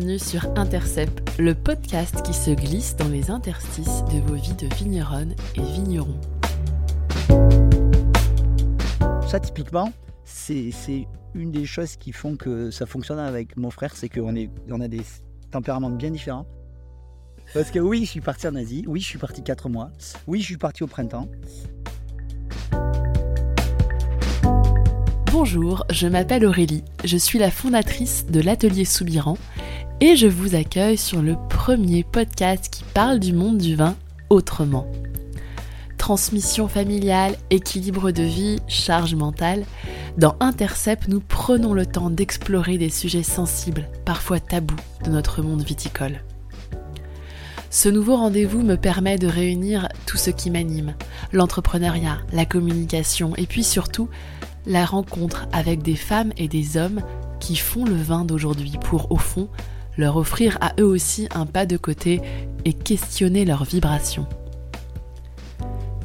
bienvenue sur Intercept, le podcast qui se glisse dans les interstices de vos vies de vigneronne et vignerons. Ça, typiquement, c'est une des choses qui font que ça fonctionne avec mon frère, c'est qu'on on a des tempéraments bien différents. Parce que oui, je suis parti en Asie, oui, je suis parti 4 mois, oui, je suis parti au printemps, Bonjour, je m'appelle Aurélie, je suis la fondatrice de l'atelier Soubiran et je vous accueille sur le premier podcast qui parle du monde du vin autrement. Transmission familiale, équilibre de vie, charge mentale, dans Intercept, nous prenons le temps d'explorer des sujets sensibles, parfois tabous, de notre monde viticole. Ce nouveau rendez-vous me permet de réunir tout ce qui m'anime, l'entrepreneuriat, la communication et puis surtout la rencontre avec des femmes et des hommes qui font le vin d'aujourd'hui pour, au fond, leur offrir à eux aussi un pas de côté et questionner leurs vibrations.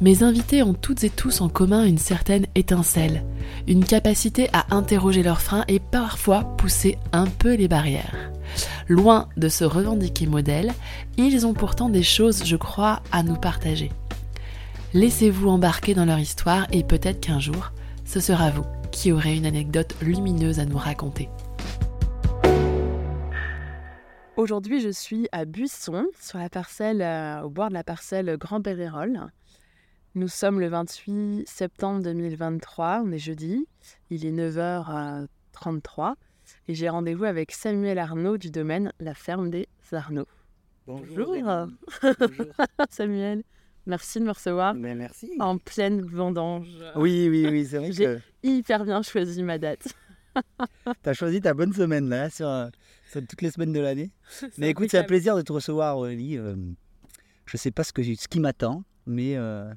Mes invités ont toutes et tous en commun une certaine étincelle, une capacité à interroger leurs freins et parfois pousser un peu les barrières. Loin de se revendiquer modèle, ils ont pourtant des choses, je crois, à nous partager. Laissez-vous embarquer dans leur histoire et peut-être qu'un jour, ce sera vous qui aurez une anecdote lumineuse à nous raconter. Aujourd'hui, je suis à Buisson, sur la parcelle, euh, au bord de la parcelle Grand Pérérol. Nous sommes le 28 septembre 2023, on est jeudi, il est 9h33 et j'ai rendez-vous avec Samuel Arnaud du domaine La Ferme des Arnaud. Bonjour. Bonjour. Samuel. Merci de me recevoir. Ben, merci. En pleine vendange. Oui, oui, oui, c'est vrai J'ai hyper bien choisi ma date. tu as choisi ta bonne semaine là, sur, sur toutes les semaines de l'année. Mais écoute, c'est un plaisir de te recevoir, Aurélie. Euh, je ne sais pas ce, que, ce qui m'attend, mais euh,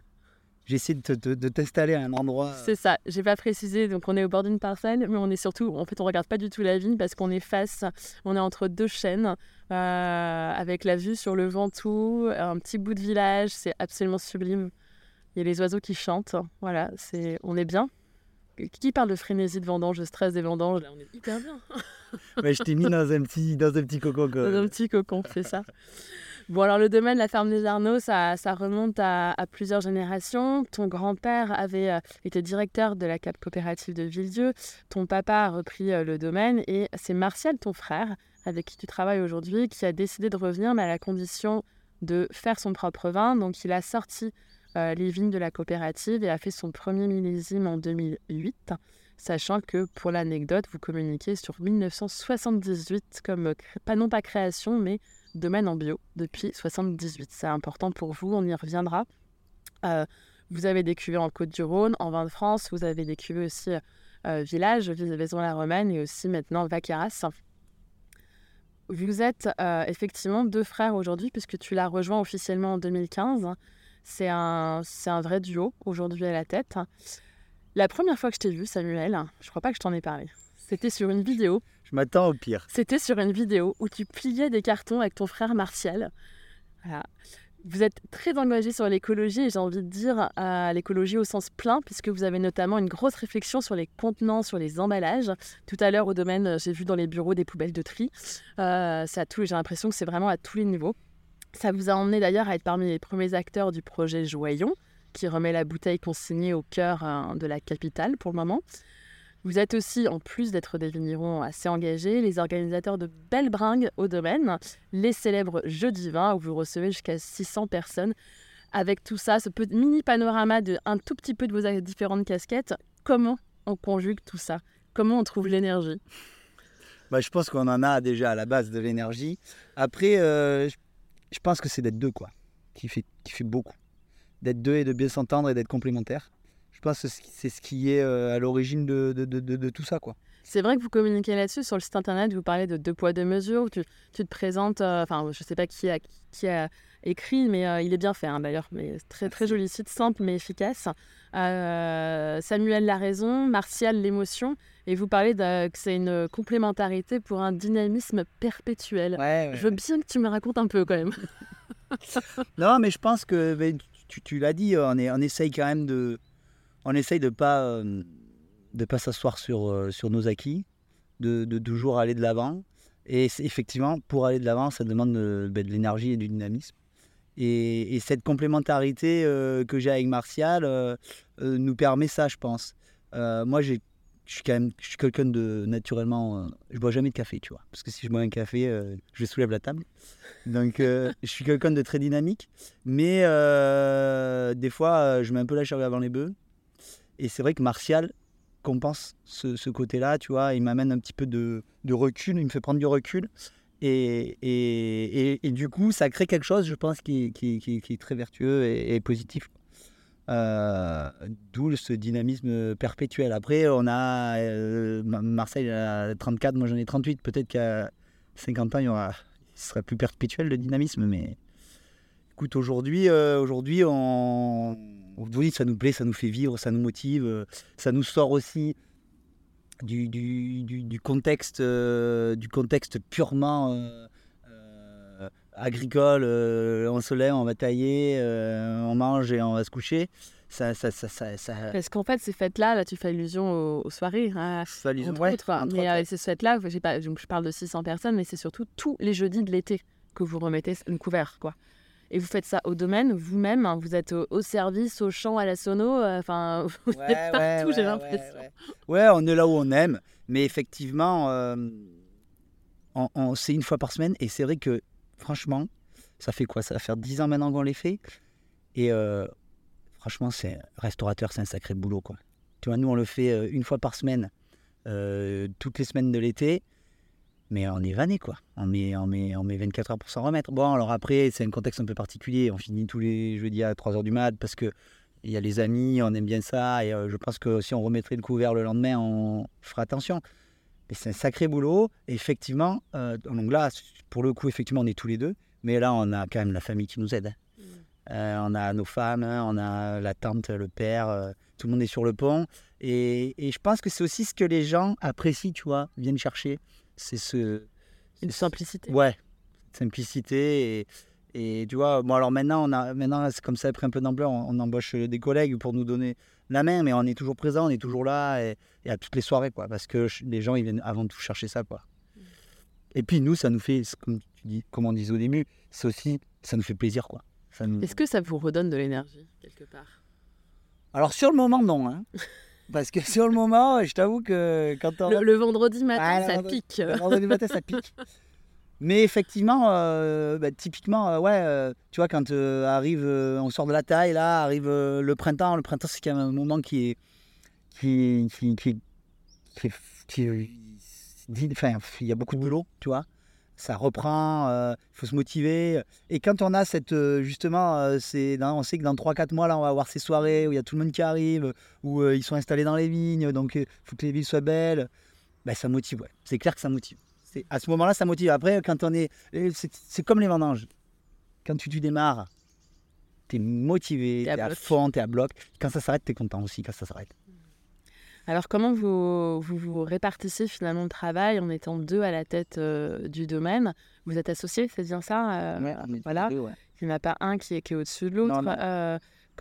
j'essaie de, t'installer à un endroit. C'est ça, j'ai pas précisé, donc on est au bord d'une parcelle, mais on est surtout, en fait, on regarde pas du tout la vigne parce qu'on est face, on est entre deux chaînes, euh, avec la vue sur le Ventoux, un petit bout de village, c'est absolument sublime. Il y a les oiseaux qui chantent, voilà, c'est, on est bien. Qui parle de frénésie de vendange, de stress des vendanges? Là, on est hyper bien. mais je t'ai mis dans un petit, dans un petit cocon. Dans un petit cocon, c'est ça. Bon, alors le domaine de la ferme des Arnaud, ça, remonte à, plusieurs générations. Ton grand-père avait euh, été directeur de la CAP coopérative de Villedieu. Ton papa a repris euh, le domaine et c'est Martial, ton frère, avec qui tu travailles aujourd'hui, qui a décidé de revenir, mais à la condition de faire son propre vin. Donc il a sorti euh, les vignes de la coopérative et a fait son premier millésime en 2008 sachant que pour l'anecdote, vous communiquez sur 1978 comme, pas non pas création, mais domaine en bio depuis 78. C'est important pour vous, on y reviendra. Euh, vous avez des cuvées en Côte-du-Rhône, en vin de France, vous avez des cuvées aussi euh, Village, Vaison-la-Romaine et aussi maintenant Vaqueras. Vous êtes euh, effectivement deux frères aujourd'hui puisque tu l'as rejoint officiellement en 2015. C'est un, c'est un vrai duo aujourd'hui à la tête. La première fois que je t'ai vu, Samuel, je crois pas que je t'en ai parlé. C'était sur une vidéo je m'attends au pire. C'était sur une vidéo où tu pliais des cartons avec ton frère Martial. Vous êtes très engagé sur l'écologie et j'ai envie de dire à l'écologie au sens plein, puisque vous avez notamment une grosse réflexion sur les contenants, sur les emballages. Tout à l'heure au domaine, j'ai vu dans les bureaux des poubelles de tri. Euh, j'ai l'impression que c'est vraiment à tous les niveaux. Ça vous a emmené d'ailleurs à être parmi les premiers acteurs du projet Joyon, qui remet la bouteille consignée au cœur euh, de la capitale pour le moment. Vous êtes aussi, en plus d'être des vignerons assez engagés, les organisateurs de belles bringues au domaine, les célèbres Jeux divins où vous recevez jusqu'à 600 personnes. Avec tout ça, ce mini panorama de un tout petit peu de vos différentes casquettes, comment on conjugue tout ça? Comment on trouve l'énergie? Bah, Je pense qu'on en a déjà à la base de l'énergie. Après, euh, pense que c'est d'être deux, quoi, qui fait, qui fait beaucoup. D'être deux et de bien s'entendre et d'être complémentaires. Je pense que c'est ce qui est euh, à l'origine de, de, de, de, tout ça. quoi. C'est vrai que vous communiquez là-dessus sur le site internet, vous parlez de deux poids, deux mesures, tu, tu te présentes, euh, enfin je ne sais pas qui a, qui a écrit, mais euh, il est bien fait hein, d'ailleurs, mais très très joli site, simple mais efficace. Samuel la raison, Martial l'émotion, et vous parlez que c'est une complémentarité pour un dynamisme perpétuel. Ouais, Je veux bien que tu me racontes un peu quand même. non, mais je pense que tu, tu l'as dit, on, est, on essaye quand même de on essaye de ne pas, euh, de pas s'asseoir sur, euh, sur nos acquis, de, toujours aller de l'avant. Et effectivement, pour aller de l'avant, ça demande de, ben, de l'énergie et du dynamisme. Et, et cette complémentarité que j'ai avec Martial nous permet ça, je pense. moi, j'ai je suis quand même je suis quelqu'un de naturellement Je je bois jamais de café tu vois parce que si je bois un café je soulève la table donc je suis quelqu'un de très dynamique mais des fois je mets un peu la charrue avant les bœufs et c'est vrai que Martial compense ce, ce côté-là, tu vois. Il m'amène un petit peu de, de, recul, il me fait prendre du recul. Et, et, et, du coup, ça crée quelque chose, je pense, qui, qui, qui, est très vertueux et, positif. Euh, D'où ce dynamisme perpétuel. Après, on a euh, Marseille a 34, moi j'en ai 38. Peut-être qu'à 50 ans, il, y aura, ce sera plus perpétuel le dynamisme. Mais écoute, aujourd'hui, euh, aujourd'hui on oui, ça nous plaît, ça nous fait vivre, ça nous motive, ça nous sort aussi du, contexte, du contexte purement euh, agricole. on se lève, on va tailler, on mange et on va se coucher. Ça, ça, ça, ça, Parce qu'en fait, ces fêtes-là, là, tu fais allusion aux, soirées. Hein, allusion, ouais, mais ces fêtes-là, je parle de 600 personnes, mais c'est surtout tous les jeudis de l'été que vous remettez une couvert. Quoi et vous faites ça au domaine vous-même. Hein, vous êtes au, service, au champ, à la sono. Euh, enfin, vous êtes partout, j'ai l'impression. Ouais, on est là où on aime. Mais effectivement, euh, on, c'est une fois par semaine. Et c'est vrai que, franchement, ça fait quoi? Ça va faire 10 ans maintenant qu'on les fait. Et euh, franchement, c'est restaurateur, c'est un sacré boulot. Quoi. Tu vois, nous, on le fait une fois par semaine, toutes les semaines de l'été mais on est vanné quoi. On met, on, met, on met 24 heures pour s'en remettre. Bon, alors après, c'est un contexte un peu particulier. On finit tous les jeudis à 3 heures du mat parce que il y a les amis, on aime bien ça. Et euh, je pense que si on remettrait le couvert le lendemain, on fera attention. Mais c'est un sacré boulot. effectivement, euh, donc là, pour le coup, effectivement, on est tous les deux. Mais là, on a quand même la famille qui nous aide. Hein. Mmh. Euh, on a nos femmes, hein, on a la tante, le père, tout le monde est sur le pont. Et, et je pense que c'est aussi ce que les gens apprécient, tu vois, viennent chercher c'est ce. Une simplicité. Ouais, simplicité. Et, et tu vois, bon, alors maintenant, on a, maintenant c'est comme ça a pris un peu d'ampleur, on, embauche des collègues pour nous donner la main, mais on est toujours présent, on est toujours là et, à toutes les soirées, quoi, parce que les gens, ils viennent avant tout chercher ça, quoi. Mm. Et puis nous, ça nous fait, comme tu dis, comme on disait au début, c'est aussi, ça nous fait plaisir, quoi. Nous... Est-ce que ça vous redonne de l'énergie quelque part? Alors sur le moment, non. Hein. Parce que sur le moment, je t'avoue que quand on... le, vendredi matin, ça pique. Le vendredi matin, ça pique. Mais effectivement, euh, bah, typiquement, euh, ouais, euh, tu vois, quand arrive, on sort de la taille, là, arrive le printemps. Le printemps, c'est quand même un moment qui est. qui. qui. qui. qui, enfin, il y a beaucoup de boulot, tu vois ça reprend, il faut se motiver. Et quand on a cette, justement, on sait que dans 3-4 mois, là, on va avoir ces soirées où il y a tout le monde qui arrive, où ils sont installés dans les vignes, donc il faut que les villes soient belles. Ben, ça motive. C'est clair que ça motive. À ce moment-là, ça motive. Après, quand on est. C'est, comme les vendanges. Quand tu, tu démarres, tu es motivé, tu es à fond, tu es à bloc. Quand ça s'arrête, tu es content aussi quand ça s'arrête. Alors, comment vous, vous, répartissez finalement le travail en étant deux à la tête euh, du domaine? Vous êtes associés, c'est bien ça euh, Voilà. Il n'y en a pas un qui est, qui est au-dessus de l'autre.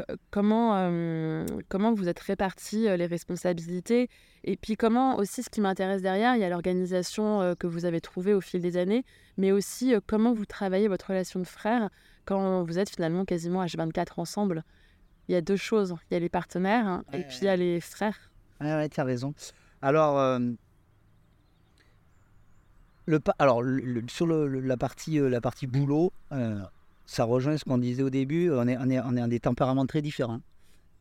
Euh, comment, comment vous êtes répartis les responsabilités Et puis, comment aussi, ce qui m'intéresse derrière, il y a l'organisation que vous avez trouvée au fil des années, mais aussi comment vous travaillez votre relation de frère quand vous êtes finalement quasiment H24 ensemble. Il y a deux choses. Il y a les partenaires hein, et puis il y a les frères. Ouais, ouais, tu as raison. Alors, euh, le, alors sur le, la, partie, euh, la partie boulot, euh, ça rejoint ce qu'on disait au début. On est, on est, on est des tempéraments très différents.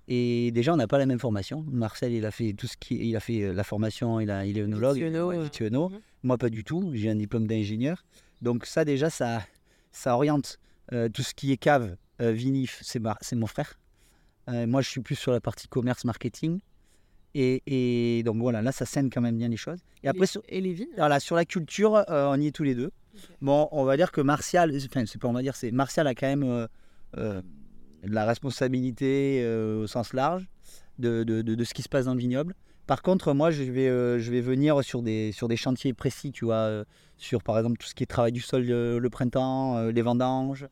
Et déjà, on n'a pas la même formation. Marcel, il a fait tout ce qui, il a fait la formation, il, a, il est œnologue, mhm. Moi, pas du tout. J'ai un diplôme d'ingénieur. Donc ça, déjà, ça, ça oriente tout ce qui est cave, vinif, c'est mon frère. moi, je suis plus sur la partie commerce, marketing. Et, donc voilà, là, ça scène quand même bien les choses. Et, après, sur, et les vignes? Voilà, sur la culture, euh, on y est tous les deux. On va dire que Martial, enfin, c'est pas dire, c'est Martial a quand même euh, euh, la responsabilité au sens large de, ce qui se passe dans le vignoble. Par contre, moi, je vais, venir sur des, sur des chantiers précis, tu vois, sur par exemple tout ce qui est travail du sol le printemps, les vendanges,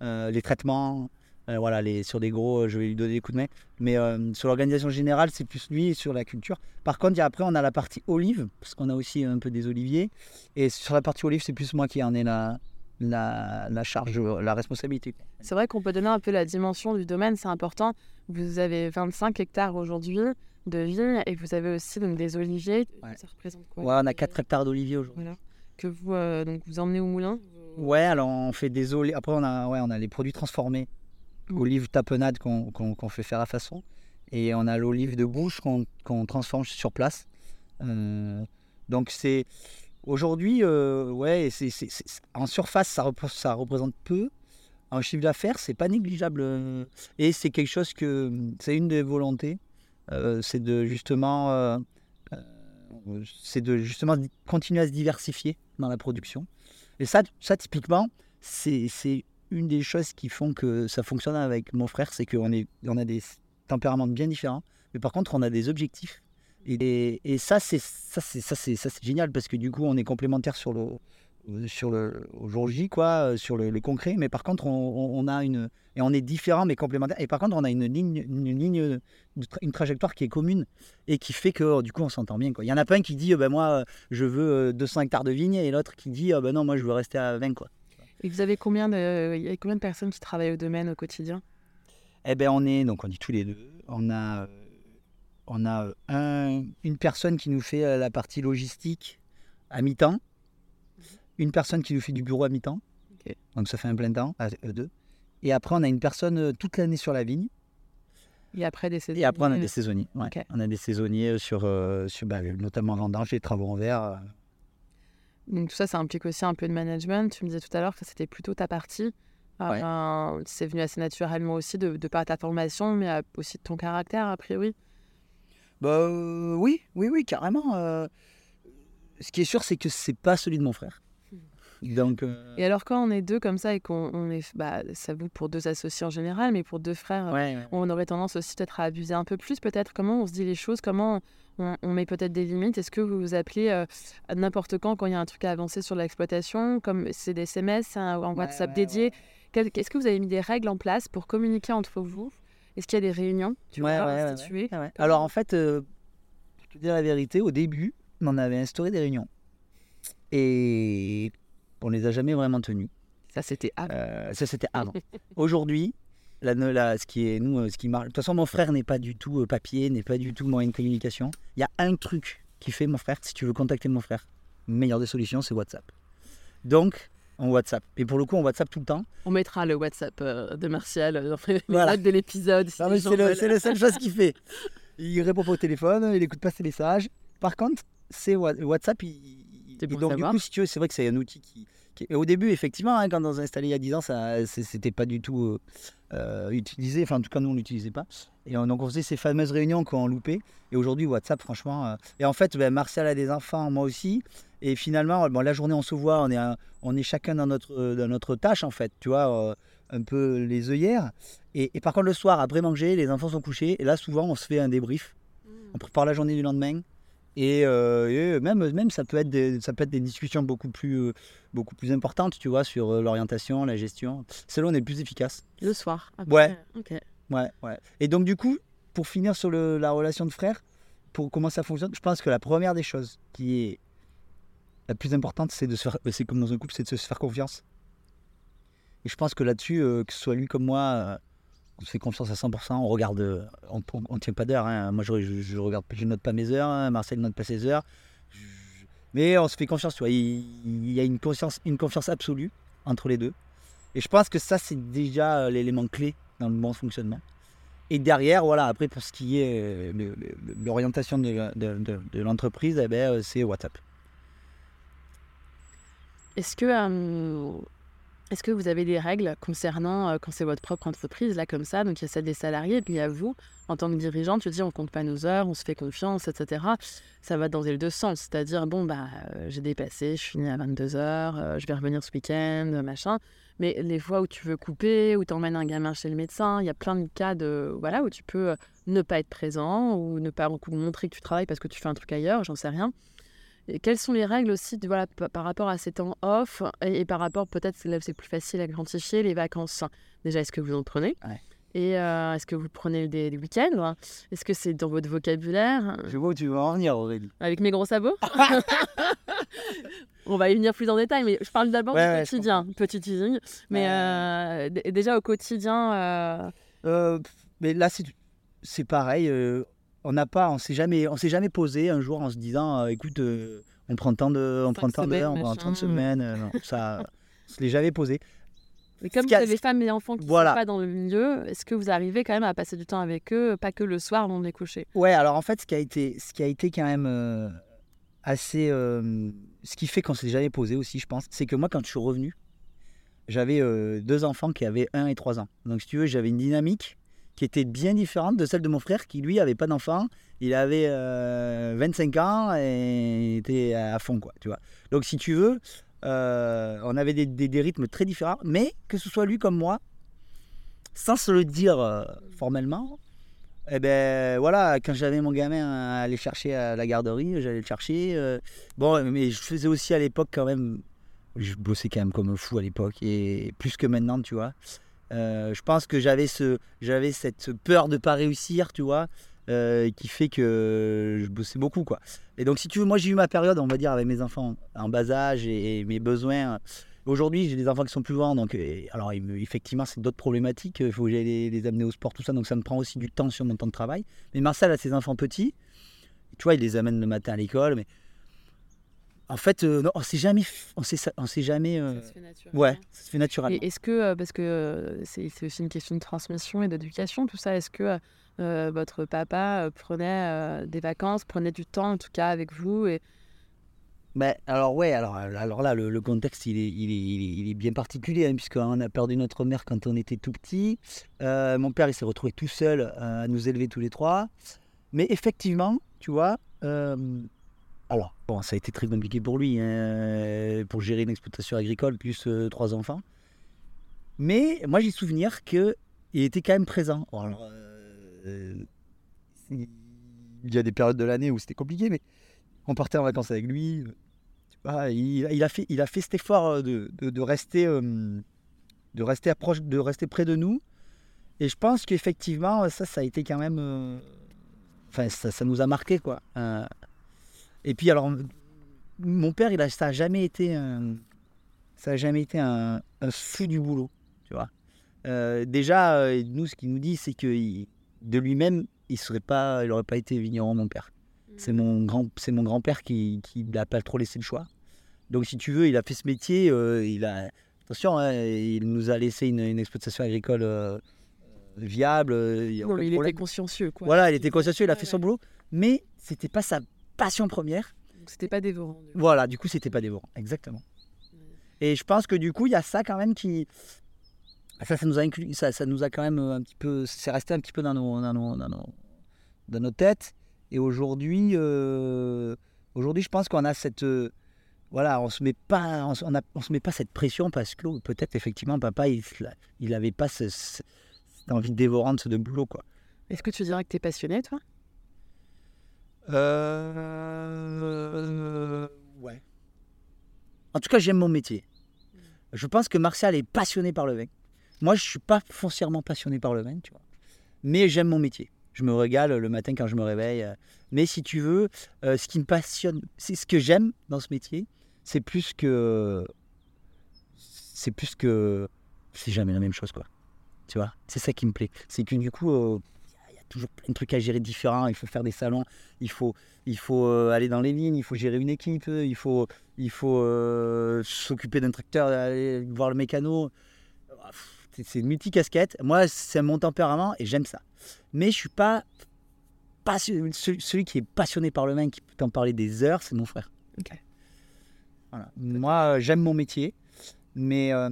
les traitements. Euh, voilà, les, sur des gros, euh, je vais lui donner des coups de main. Mais euh, sur l'organisation générale, c'est plus lui et sur la culture. Par contre, il y a- après, on a la partie olive, parce qu'on a aussi un peu des oliviers. Et sur la partie olive, c'est plus moi qui en ai la, la, la charge, la responsabilité. C'est vrai qu'on peut donner un peu la dimension du domaine, c'est important. Vous avez 25 hectares aujourd'hui de vignes et vous avez aussi donc, des oliviers. Ouais. Ça représente quoi Ouais, on a 4 hectares d'oliviers aujourd'hui. Voilà. Que vous, euh, donc, vous emmenez au moulin? Ouais, alors on fait des olives. Après, on a, ouais, on a les produits transformés. Olive tapenade qu'on fait faire à façon. Et on a l'olive de bouche qu'on transforme sur place. Euh, donc c'est. Aujourd'hui, euh, ouais, en surface, ça, repr- ça représente peu. En chiffre d'affaires, c'est pas négligeable. Et c'est quelque chose que. C'est une des volontés. euh, c'est de justement. c'est de justement continuer à se diversifier dans la production. Et ça, ça typiquement, c'est une des choses qui font que ça fonctionne avec mon frère, c'est qu'on a des tempéraments bien différents, mais par contre, on a des objectifs. Et, ça, c'est génial parce que du coup, on est complémentaires sur le sur le quoi, euh, sur le, concret. Mais par contre, on, a une et on est différents mais complémentaires. Et par contre, on a une ligne, une ligne, une trajectoire qui est commune et qui fait que oh, du coup, on s'entend bien. Quoi. Il y en a pas un qui dit, euh, ben moi, euh, je veux euh, 200 hectares de vignes, et l'autre qui dit, ah ben non, moi, je veux rester à 20, quoi. Et vous avez combien de, il y a combien de personnes qui travaillent au domaine au quotidien? Eh ben on est, donc on dit tous les deux, on a, euh, on a euh, un- une personne qui nous fait euh, la partie logistique à mi-temps, une personne qui nous fait du bureau à mi-temps, donc ça fait un plein temps, à deux. Et après on a une personne toute l'année sur la vigne, Et après des saisons et après on a des saisonniers. ouais. On a des saisonniers sur, sur bah, notamment vendange et travaux en verre. Euh. Donc tout ça, ça implique aussi un peu de management. Tu me disais tout à l'heure que c'était plutôt ta partie. Ouais. Euh, c'est venu assez naturellement aussi de, de par ta formation, mais euh, aussi de ton caractère, a priori. Bah euh, oui, oui, oui, carrément. euh. Ce qui est sûr, c'est que c'est pas celui de mon frère. Donc, euh, Et alors, quand on est deux comme ça et qu'on on est, bah, ça vaut pour deux associés en général, mais pour deux frères, ouais, ouais. on aurait tendance aussi peut-être à abuser un peu plus, peut-être. Comment on se dit les choses? Comment on, on met peut-être des limites? Est-ce que vous vous appelez euh, n'importe quand quand il y a un truc à avancer sur l'exploitation? Comme c'est des SMS, c'est un, un WhatsApp ouais, dédié Est-ce que vous avez mis des règles en place pour communiquer entre vous? Est-ce qu'il y a des réunions? Tu vois, instituées? Alors en fait, euh, pour te dire la vérité, au début, on avait instauré des réunions. Et on les a jamais vraiment tenues. Ça, c'était avant. Euh, ça, c'était avant. Aujourd'hui, la, la- ce qui est nous, euh, ce qui marche. De toute façon, mon frère n'est pas du tout euh, papier, n'est pas du tout moyen de communication. Il y a un truc qui fait mon frère. Si tu veux contacter mon frère, meilleure des solutions, c'est WhatsApp. Donc, on WhatsApp. Et pour le coup, on WhatsApp tout le temps. On mettra le WhatsApp euh, de Martial dans les Voilà. notes de l'épisode. si c'est la seule chose qu'il fait. Il répond pas au téléphone, il écoute pas ses messages. Par contre, c'est WhatsApp. Il, pour donc, savoir. du coup, si tu veux, c'est vrai que c'est un outil qui. au début, effectivement, hein, quand on s'est installé il y a 10 ans, ça c'était pas du tout euh, utilisé. Enfin, en tout cas, nous, on l'utilisait pas. Et on, donc, on faisait ces fameuses réunions qu'on loupait. Et aujourd'hui, WhatsApp, franchement. euh, Et en fait, ben, Martial a des enfants, moi aussi. Et finalement, bon, la journée, on se voit, on est, un- on est chacun dans notre, euh, dans notre tâche, en fait. Tu vois, euh, un peu les œillères. Et, et par contre, le soir, après manger, les enfants sont couchés. Et là, souvent, on se fait un débrief. On prépare la journée du lendemain. Et, euh, et même, même ça, peut être des, ça peut être des discussions beaucoup plus, euh, beaucoup plus importantes, tu vois, sur euh, l'orientation, la gestion. C'est là où on est le plus efficace. Le soir. après. Ouais. Ok. Ouais, ouais. Et donc, du coup, pour finir sur le- la relation de frère, pour comment ça fonctionne, je pense que la première des choses qui est la plus importante, c'est de se faire, c'est comme dans un couple, c'est de se faire confiance. Et je pense que là-dessus, que ce soit lui comme moi, fait confiance à 100%. On regarde, euh, on ne tient pas d'heure. hein. Moi, je, je, je regarde, je note pas mes heures. hein. Marcel note pas ses heures. Mais on se fait confiance. Tu vois. Il, y a une confiance, une confiance absolue entre les deux. Et je pense que ça, c'est déjà euh, l'élément clé dans le bon fonctionnement. Et derrière, voilà, après, pour ce qui est euh, l'orientation de, de- l'entreprise, eh ben, c'est WhatsApp. Est-ce que, est-ce que vous avez des règles concernant euh, quand c'est votre propre entreprise, là, comme ça Donc, il y a celle des salariés, puis il y a vous, en tant que dirigeant, tu dis on compte pas nos heures, on se fait confiance, etc. Ça va dans les deux sens. C'est-à-dire, bon, bah, euh, j'ai dépassé, je finis à 22h, je vais revenir ce week-end, euh, machin. Mais les fois où tu veux couper, où tu emmènes un gamin chez le médecin, il y a plein de cas de, voilà, où tu peux euh, ne pas être présent ou ne pas montrer que tu travailles parce que tu fais un truc ailleurs, j'en sais rien. Quelles sont les règles aussi de, voilà, par rapport à ces temps off et, par rapport, peut-être, là c'est plus facile à quantifier, les vacances? Déjà, est-ce que vous en prenez? Et euh, est-ce que vous prenez des, week-ends? Est-ce que c'est dans votre vocabulaire? Je vois où tu veux en venir, Aurélie. Avec mes gros sabots? On va y venir plus en détail, mais je parle d'abord du quotidien. Petit teasing. Mais euh, déjà au quotidien. Euh, mais là, c'est pareil on n'a pas, on s'est jamais, on s'est jamais posé un jour en se disant, euh, écoute, euh, on prend tant de, on prend tant d'heures, on prend tant de semaines. Euh, non, ça, je l'ai jamais posé. Mais comme vous avez femmes et enfants qui ne sont pas dans le milieu, est-ce que vous arrivez quand même à passer du temps avec eux, pas que le soir avant de les coucher? Ouais, alors en fait, ce qui a été, ce qui a été quand même assez, ce qui fait qu'on s'est jamais posé aussi, je pense, c'est que moi, quand je suis revenu, j'avais deux enfants qui avaient 1 et 3 ans. Donc, si tu veux, j'avais une dynamique qui était bien différente de celle de mon frère qui lui avait pas d'enfant. Il avait 25 euh, ans et était à fond quoi, tu vois. Donc si tu veux, euh, on avait des, rythmes très différents, mais que ce soit lui comme moi, sans se le dire euh, formellement, eh ben voilà, quand j'avais mon gamin à aller chercher à la garderie, j'allais le chercher. bon, mais je faisais aussi à l'époque quand même, je bossais quand même comme un fou à l'époque et plus que maintenant, tu vois. Euh, je pense que j'avais ce, j'avais cette peur de pas réussir, tu vois, euh, qui fait que je bossais beaucoup, quoi. Et donc, si tu veux, moi j'ai eu ma période, on va dire, avec mes enfants en bas âge et, mes besoins. Aujourd'hui, j'ai des enfants qui sont plus grands, donc alors effectivement, c'est d'autres problématiques. Il faut que j'aille les, amener au sport, tout ça, donc ça me prend aussi du temps sur mon temps de travail. Mais Marcel a ses enfants petits, tu vois, il les amène le matin à l'école, mais en fait, euh, non, on s'est jamais, on s'est, on s'est jamais. Euh, ça se fait naturellement. Ouais, ça se fait naturellement. est-ce que, euh, parce que c'est, aussi une question de transmission et d'éducation, tout ça, est-ce que votre papa prenait des vacances, prenait du temps en tout cas avec vous et... Ben, alors ouais, alors, alors là, le, contexte, il est, il est, il est, bien particulier, hein, puisqu'on a perdu notre mère quand on était tout petit. mon père, il s'est retrouvé tout seul à nous élever tous les trois. Mais effectivement, tu vois, alors, bon, ça a été très compliqué pour lui, hein, pour gérer une exploitation agricole plus euh, trois enfants. Mais moi, j'ai souvenir qu'il était quand même présent. Euh, il y a des périodes de l'année où c'était compliqué, mais on partait en vacances avec lui. il, a fait, il a fait cet effort de, rester, euh, de, rester approche, de rester près de nous. Et je pense qu'effectivement, ça, ça a été quand même. Enfin, ça, ça, nous a marqué, quoi. Et puis alors, mon père, il a, ça n'a jamais été un, ça a jamais été un, fou du boulot, tu vois. Euh, déjà, euh, nous, ce qu'il nous dit, c'est que de lui-même, il serait pas, il n'aurait pas été vigneron, mon père. C'est mon grand, c'est mon grand-père qui, qui n'a pas trop laissé le choix. Donc, si tu veux, il a fait ce métier. Euh, il a, attention, hein, il nous a laissé une, exploitation agricole viable. il était consciencieux, quoi. Voilà, il était consciencieux, il a fait son boulot, mais c'était pas sa passion première. C'était pas dévorant. Voilà, du coup c'était pas dévorant, exactement. Et je pense que du coup il y a ça quand même qui, ça, ça nous a inclus, ça, ça nous a quand même un petit peu, c'est resté un petit peu dans nos, dans nos, dans nos, dans nos têtes. Et aujourd'hui, euh, aujourd'hui je pense qu'on a cette, euh, voilà, on se met pas, on, on, se met pas cette pression parce que peut-être effectivement papa il, il avait pas cette envie dévorante de boulot quoi. Est-ce que tu dirais que tu es passionné toi? Euh... Ouais. En tout cas, j'aime mon métier. Je pense que Martial est passionné par le vin. Moi, je suis pas foncièrement passionné par le vin, tu vois. Mais j'aime mon métier. Je me régale le matin quand je me réveille. Mais si tu veux, euh, ce qui me passionne, c'est ce que j'aime dans ce métier, c'est plus que. C'est plus que. C'est jamais la même chose, quoi. Tu vois? C'est ça qui me plaît. C'est que du coup, euh, toujours plein de trucs à gérer différents. Il faut faire des salons, il faut, il faut euh, aller dans les lignes, il faut gérer une équipe, il faut, il faut euh, s'occuper d'un tracteur, aller voir le mécano. C'est une multicasquette. Moi, c'est mon tempérament et j'aime ça. Mais je suis pas, pas celui qui est passionné par le vin, qui peut t'en parler des heures, c'est mon frère. Moi, j'aime mon métier, mais euh,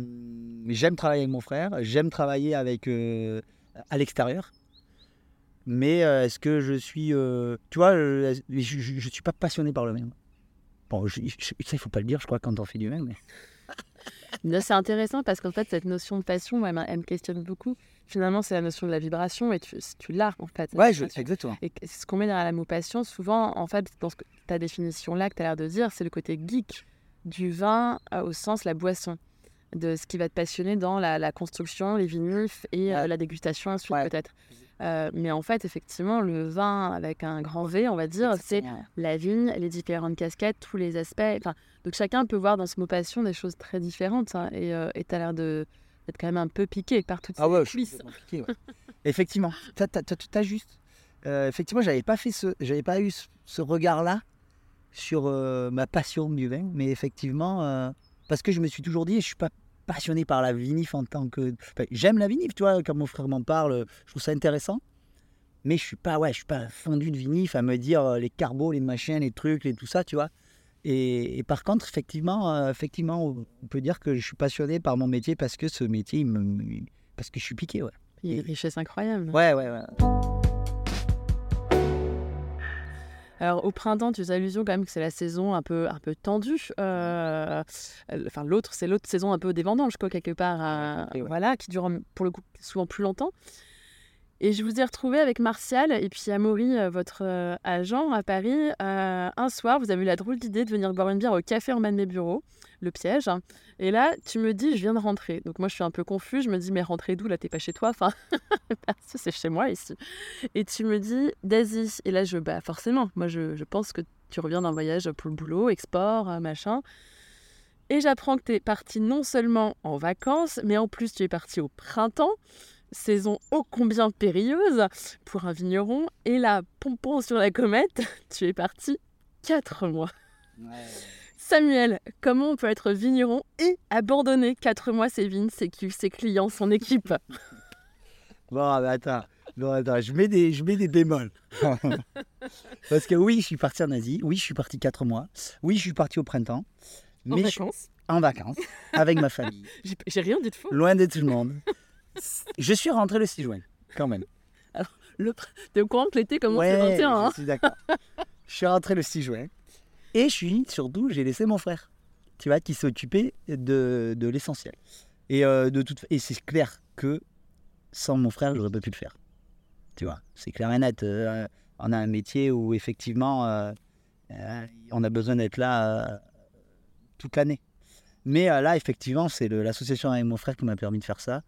j'aime travailler avec mon frère, j'aime travailler avec à l'extérieur. Mais euh, est-ce que je suis. Euh, tu vois, je ne suis pas passionné par le vin. Bon, ça, il faut pas le dire, je crois, quand on fait du vin. Mais... c'est intéressant parce qu'en fait, cette notion de passion, elle, me questionne beaucoup. Finalement, c'est la notion de la vibration et tu, tu l'as en fait. Ouais, exactement. Et ce qu'on met derrière la mot passion, souvent, en fait, dans ta définition là que tu as l'air de dire, c'est le côté geek du vin euh, au sens la boisson, de ce qui va te passionner dans la, construction, les vinifs et euh, la dégustation ensuite peut-être. Euh, mais en fait, effectivement, le vin avec un grand V, on va dire, c'est la vigne, les différentes casquettes, tous les aspects. Enfin, donc chacun peut voir dans ce mot passion des choses très différentes. Hein, et tu as l'air d'être quand même un peu piqué par toutes ah ouais, Je suis piqué, effectivement, tu as, juste. effectivement, j'avais pas fait ce, j'avais pas eu ce regard-là sur euh, ma passion du vin, mais effectivement, euh, parce que je me suis toujours dit, je suis pas passionné par la vinif en tant que. J'aime la vinif, tu vois, quand mon frère m'en parle, je trouve ça intéressant. Mais je suis pas, ouais, je suis pas fondu de vinif à me dire euh, les carbos, les machins, les trucs, et tout ça, tu vois. Et, par contre, effectivement, effectivement, on peut dire que je suis passionné par mon métier parce que ce métier, me, parce que je suis piqué, ouais. Il y a une richesse incroyable. Ouais, ouais, ouais. Alors au printemps, tu fais allusion quand même que c'est la saison un peu, un peu tendue. Euh, enfin l'autre, c'est l'autre saison un peu des vendanges, quoi, quelque part. Euh, voilà, qui dure pour le coup souvent plus longtemps. Et je vous ai retrouvé avec Martial et puis Amaury, euh, votre agent à Paris. un soir, vous avez eu la drôle d'idée de venir boire une bière au café en bas de mes bureaux le piège. Et là, tu me dis, je viens de rentrer. Donc moi, je suis un peu confus. Je me dis, mais rentrer d'où Là, t'es pas chez toi? Enfin, c'est chez moi ici. Et tu me dis, d'Asie. Et là, je, bah forcément, moi, je, je pense que tu reviens d'un voyage pour le boulot, export, euh, machin. Et j'apprends que tu es parti non seulement en vacances, mais en plus, tu es parti au printemps saison ô combien périlleuse pour un vigneron. Et là, pompon sur la comète, tu es parti quatre mois. Ouais. Samuel, comment on peut être vigneron et abandonner 4 mois ses vignes, ses cuves, ses clients, son équipe? Bon, attends. attends, je mets des, je mets des bémols. Parce que oui, je suis parti en Asie. Oui, je suis parti 4 mois. Oui, je suis parti au printemps. en vacances En vacances, avec ma famille. J'ai rien dit de faux. Loin de tout le monde. je suis rentré le 6 juin, quand même. Alors, le... t'es au courant que l'été commence le 21 hein je suis d'accord. je suis rentré le 6 juin. Et je suis surtout, j'ai laissé mon frère, tu vois, qui s'occupait de, de l'essentiel. Et, euh, de toute, et c'est clair que sans mon frère, j'aurais pas pu le faire. Tu vois, c'est clair et net. Euh, on a un métier où effectivement, euh, on a besoin d'être là toute l'année. Mais là, effectivement, c'est l'association avec mon frère qui m'a permis de faire ça.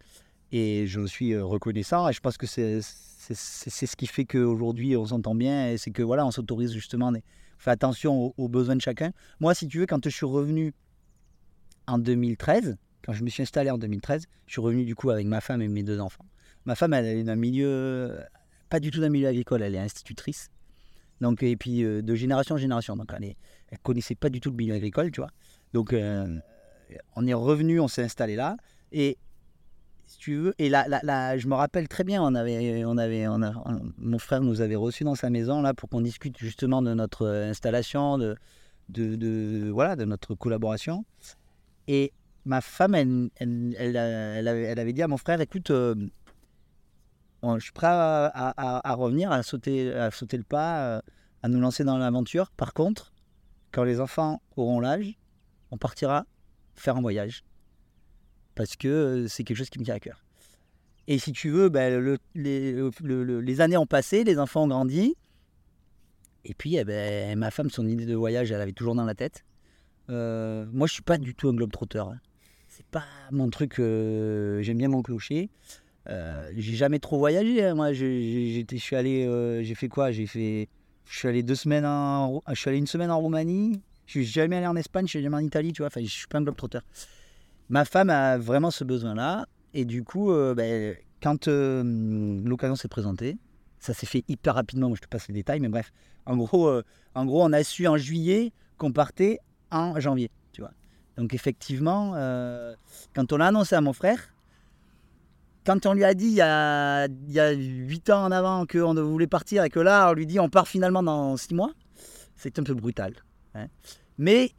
Et je suis reconnaissant. Et je pense que c'est ce qui fait qu'aujourd'hui, on s'entend bien. Et c'est que voilà, on s'autorise justement des, fais attention aux, besoins de chacun. Moi, si tu veux, quand je suis revenu en 2013, quand je me suis installé en 2013, je suis revenu du coup avec ma femme et mes deux enfants. Ma femme, elle est d'un milieu, pas du tout d'un milieu agricole, elle est institutrice. Donc, et puis euh, de génération en génération. Donc, elle, ne connaissait pas du tout le milieu agricole, tu vois. Donc, euh, on est revenu, on s'est installé là. Et tu veux. Et là, je me rappelle très bien, on avait, on avait, on mon frère nous avait reçus dans sa maison là pour qu'on discute justement de notre installation, de, de, voilà, de notre collaboration. Et ma femme, elle, elle, avait, dit à mon frère, écoute, euh, je suis prêt à, revenir, à sauter, à sauter le pas, euh, à nous lancer dans l'aventure. Par contre, quand les enfants auront l'âge, on partira faire un voyage parce que euh, c'est quelque chose qui me tient à cœur. Et si tu veux, ben, les, années ont passé, les enfants ont grandi. Et puis, eh ben, ma femme, son idée de voyage, elle avait toujours dans la tête. Euh, moi, je suis pas du tout un globe trotteur. Hein. C'est pas mon truc. Euh, j'aime bien mon clocher. j'ai jamais trop voyagé. Hein. Moi, je suis allé. j'ai fait quoi? J'ai fait. Je suis allé deux semaines en. Je suis allé une semaine en Roumanie. Je suis jamais allé en Espagne. Je suis jamais en Italie. Tu vois. Enfin, je suis pas un globe trotteur ma femme a vraiment ce besoin-là. Et du coup, euh, ben, quand euh, l'occasion s'est présentée, ça s'est fait hyper rapidement. Je te passe les détails, mais bref. En gros, euh, en gros on a su en juillet qu'on partait en janvier. Donc, effectivement, quand on l'a annoncé à mon frère, quand on lui a dit il y a, il 8 ans en avant qu'on voulait partir et que là, on lui dit on part finalement dans 6 mois, c'est un peu brutal. Hein. Mais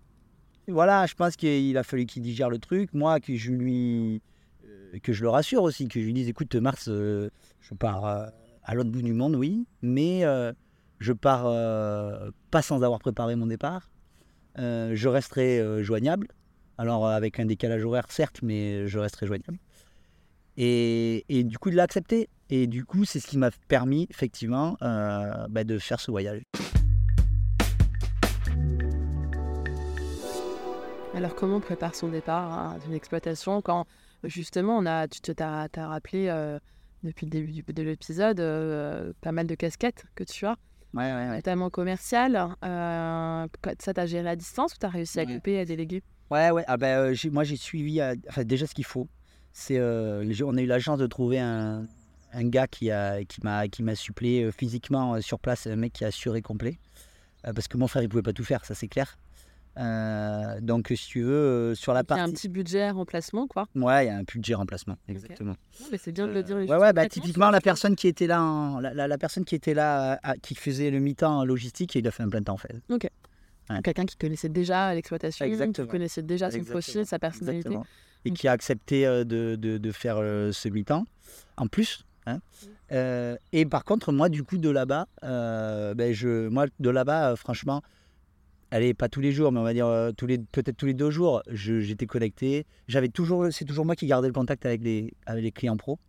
voilà, je pense qu'il a fallu qu'il digère le truc. Moi, que je lui, euh, que je le rassure aussi, que je lui dise, écoute, Mars, euh, je pars euh, à l'autre bout du monde, oui, mais je pars pas sans avoir préparé mon départ. je resterai joignable Alors avec un décalage horaire, certes, mais je resterai joignable. Et, du coup, il l'a accepté. Et du coup, c'est ce qui m'a permis, effectivement, bah, de faire ce voyage. Alors, comment on prépare son départ hein, d'une exploitation quand, justement, on a, tu t'as, as rappelé euh, depuis le début de l'épisode euh, pas mal de casquettes que tu as, Ouais, ouais, ouais. notamment commerciales. Euh, ça, t'as géré à distance ou t'as réussi à Ouais. couper, à déléguer? Ouais, ouais. Ah ben, euh, moi, j'ai suivi. enfin, déjà, ce qu'il faut, c'est. on a eu la chance de trouver un, un gars qui a, qui m'a, qui m'a supplé physiquement sur place, un mec qui a assuré complet. Parce que mon frère, il pouvait pas tout faire, ça c'est clair. Euh, donc, si tu veux, euh, sur la Il y a un partie. petit budget remplacement, quoi. Ouais, il y a un budget remplacement, exactement. Non, mais c'est bien de le dire. les ouais, ouais, bah, typiquement, la personne qui était là, en- la, la- la personne qui était là, à- qui faisait le mi-temps en logistique, il a fait un plein temps en fait. Quelqu'un qui connaissait déjà l'exploitation, qui connaissait déjà son Exactement, profil, sa personnalité. Exactement. Et qui a accepté euh, de, de- de faire euh, ce mi-temps, en plus. hein. Euh, et par contre, moi, du coup, de là-bas, euh, ben, je, moi, de là-bas, euh, franchement, allez, pas tous les jours, mais on va dire euh, tous les, peut-être tous les deux jours, j'étais connecté. J'avais toujours, c'est toujours moi qui gardais le contact avec les, avec les clients pro.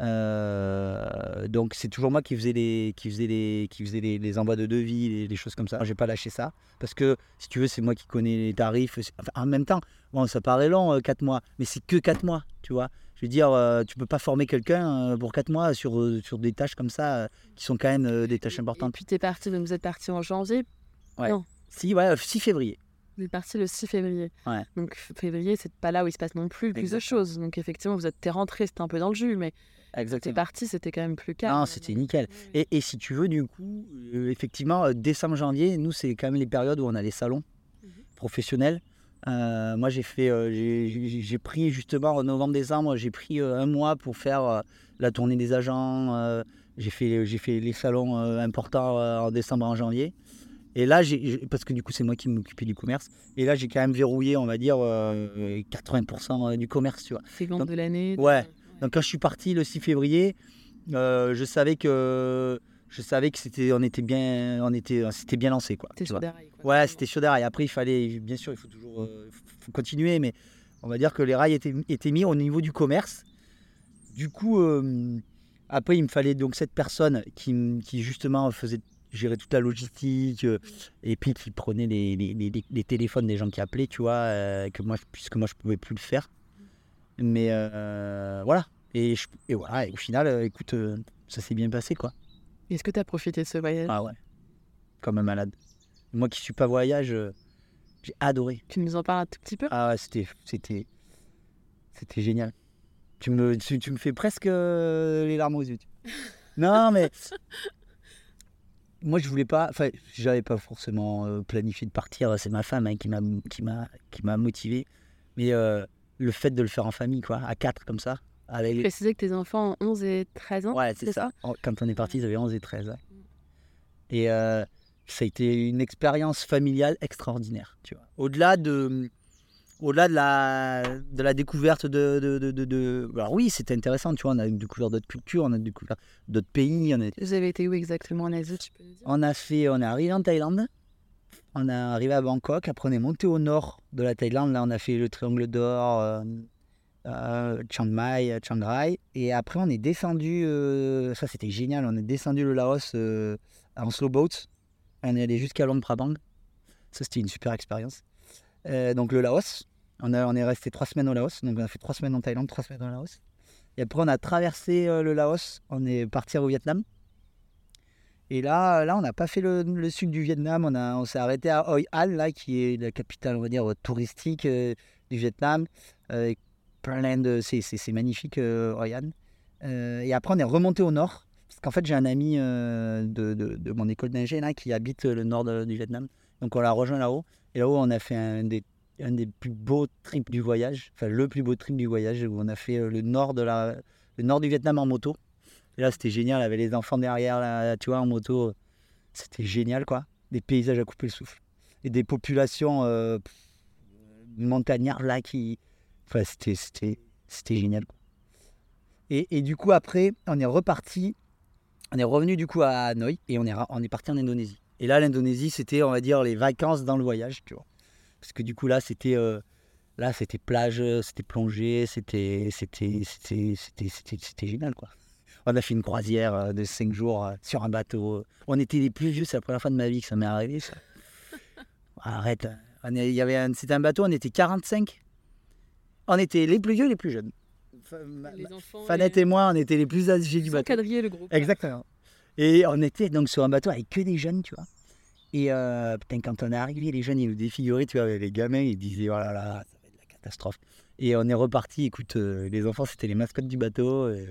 Euh, donc c'est toujours moi qui faisais les qui faisais les qui faisais les, les envois de devis les, les choses comme ça j'ai pas lâché ça parce que si tu veux c'est moi qui connais les tarifs enfin, en même temps bon ça paraît long 4 mois mais c'est que 4 mois tu vois je veux dire euh, tu peux pas former quelqu'un euh, pour 4 mois sur euh, sur des tâches comme ça euh, qui sont quand même euh, des tâches Et importantes puis, t'es parti, donc vous êtes parti en janvier, si ouais 6 février vous êtes parti le 6 février. Ouais. Donc, février, c'est pas là où il se passe non plus plus de choses. Donc, effectivement, vous êtes t'es rentré, c'était un peu dans le jus, mais exactement parti, c'était quand même plus calme. non c'était nickel Et, et si tu veux, du coup, euh, effectivement, euh, décembre, janvier, nous, c'est quand même les périodes où on a les salons Mhm. professionnels. Euh, moi, j'ai fait, euh, j'ai- pris justement en novembre-décembre, j'ai pris euh, un mois pour faire euh, la tournée des agents. euh, j'ai fait, j'ai fait les salons euh, importants euh, en décembre, en janvier. Et là, j'ai, parce que du coup, c'est moi qui m'occupais du commerce. Et là, j'ai quand même verrouillé, on va dire, euh, 80% du commerce, tu vois. C'est ventes de l'année. Ouais. Donc quand je suis parti le 6 février, euh, je savais que je savais que c'était on était bien on était c'était bien lancé quoi. Des rails, quoi. Ouais, c'était sur des rails. Après il fallait bien sûr il faut toujours euh, faut- continuer mais on va dire que les rails étaient, étaient mis au niveau du commerce. Du coup euh, après il me fallait donc cette personne qui justement faisait gérer toute la logistique euh, et puis qui prenait les, les, les- les téléphones des gens qui appelaient tu vois euh, que moi puisque moi je pouvais plus le faire mais euh, voilà. Et, je- et voilà, et au final, écoute, ça s'est bien passé, quoi. Est-ce que t'as profité de ce voyage? Ah ouais. Comme un malade. Moi qui suis pas voyage, j'ai adoré. Tu nous en parles un tout petit peu? Ah ouais, c'était, c'était, c'était génial. Tu me, tu, tu me fais presque les larmes aux yeux. tu- Non, mais moi je voulais pas, enfin, j'avais pas forcément euh, planifié de partir. C'est ma femme hein, qui m'a, qui m'a, qui m'a motivé. Mais euh, le fait de le faire en famille, quoi, à quatre comme ça, avec les- Préciser que tes enfants ont 11 et 13 ans. Ouais, c'est ça. Quand on est parti, ils avaient 11 et 13. ouais. Et euh, ça a été une expérience familiale extraordinaire. Tu vois. Au-delà de, au-delà de la, de la découverte de, de, de, de- de- Alors oui, c'était intéressant. Tu vois, on a découvert d'autres cultures, on a découvert d'autres pays. On, a- Vous avez été où exactement en Asie, tu peux nous dire? On a fait, on est arrivé en Thaïlande. On est arrivé à Bangkok. Après, on est monté au nord de la Thaïlande. Là, on a fait le Triangle d'Or, euh, euh, Chiang Mai, euh, Chiang Rai. Et après, on est descendu. euh, ça, c'était génial. On est descendu le Laos en slow boat. On est allé jusqu'à Luang Prabang. Ça, c'était une super expérience. Euh, donc, le Laos. On, est resté trois semaines au Laos. Donc, on a fait trois semaines en Thaïlande, trois semaines au Laos. Et après, on a traversé euh, le Laos. On est parti au Vietnam. Et là, là on n'a pas fait le, sud du Vietnam. On, s'est arrêté à Hoi An, là, qui est la capitale, on va dire, touristique euh, du Vietnam. plein de. C'est, magnifique, euh, Hoi An. Et après, on est remonté au nord. Parce qu'en fait, j'ai un ami de, de- mon école d'ingé là, qui habite le nord du Vietnam. Donc, on l'a rejoint là-haut. Et là-haut, on a fait un des, plus beaux trips du voyage. Enfin, le plus beau trip du voyage, où on a fait euh, le nord, du Vietnam en moto. Et là, c'était génial. Y avait les enfants derrière, là, tu vois, en moto. C'était génial, quoi. Des paysages à couper le souffle. Et des populations euh, montagnardes, là, qui. Enfin, c'était, génial. Et, du coup, après, on est reparti. On est revenu, du coup, à Hanoï. Et on on est parti en Indonésie. Et là, l'Indonésie, c'était, on va dire, les vacances dans le voyage, tu vois. Parce que du coup, là, c'était. euh, Là, c'était plage, c'était plongée, c'était c'était c'était c'était c'était c'était génial quoi. On a fait une croisière euh, de 5 jours euh, sur un bateau. On était les plus vieux, c'est la première fois de ma vie que ça m'est arrivé ça. Arrête. Il y avait c'était un bateau, on était 45. On était les plus vieux, les plus jeunes. Ma- enfants. Fanette et moi, on était les plus âgés du bateau. quadriller le groupe. Exactement. Et on était donc sur un bateau avec que des jeunes, tu vois. Et euh, putain, quand on est arrivé, les jeunes, ils nous défiguraient, tu vois, les gamins, ils disaient, oh là là, ça va être la catastrophe. Et on est reparti, écoute, euh, les enfants, c'était les mascottes du bateau. et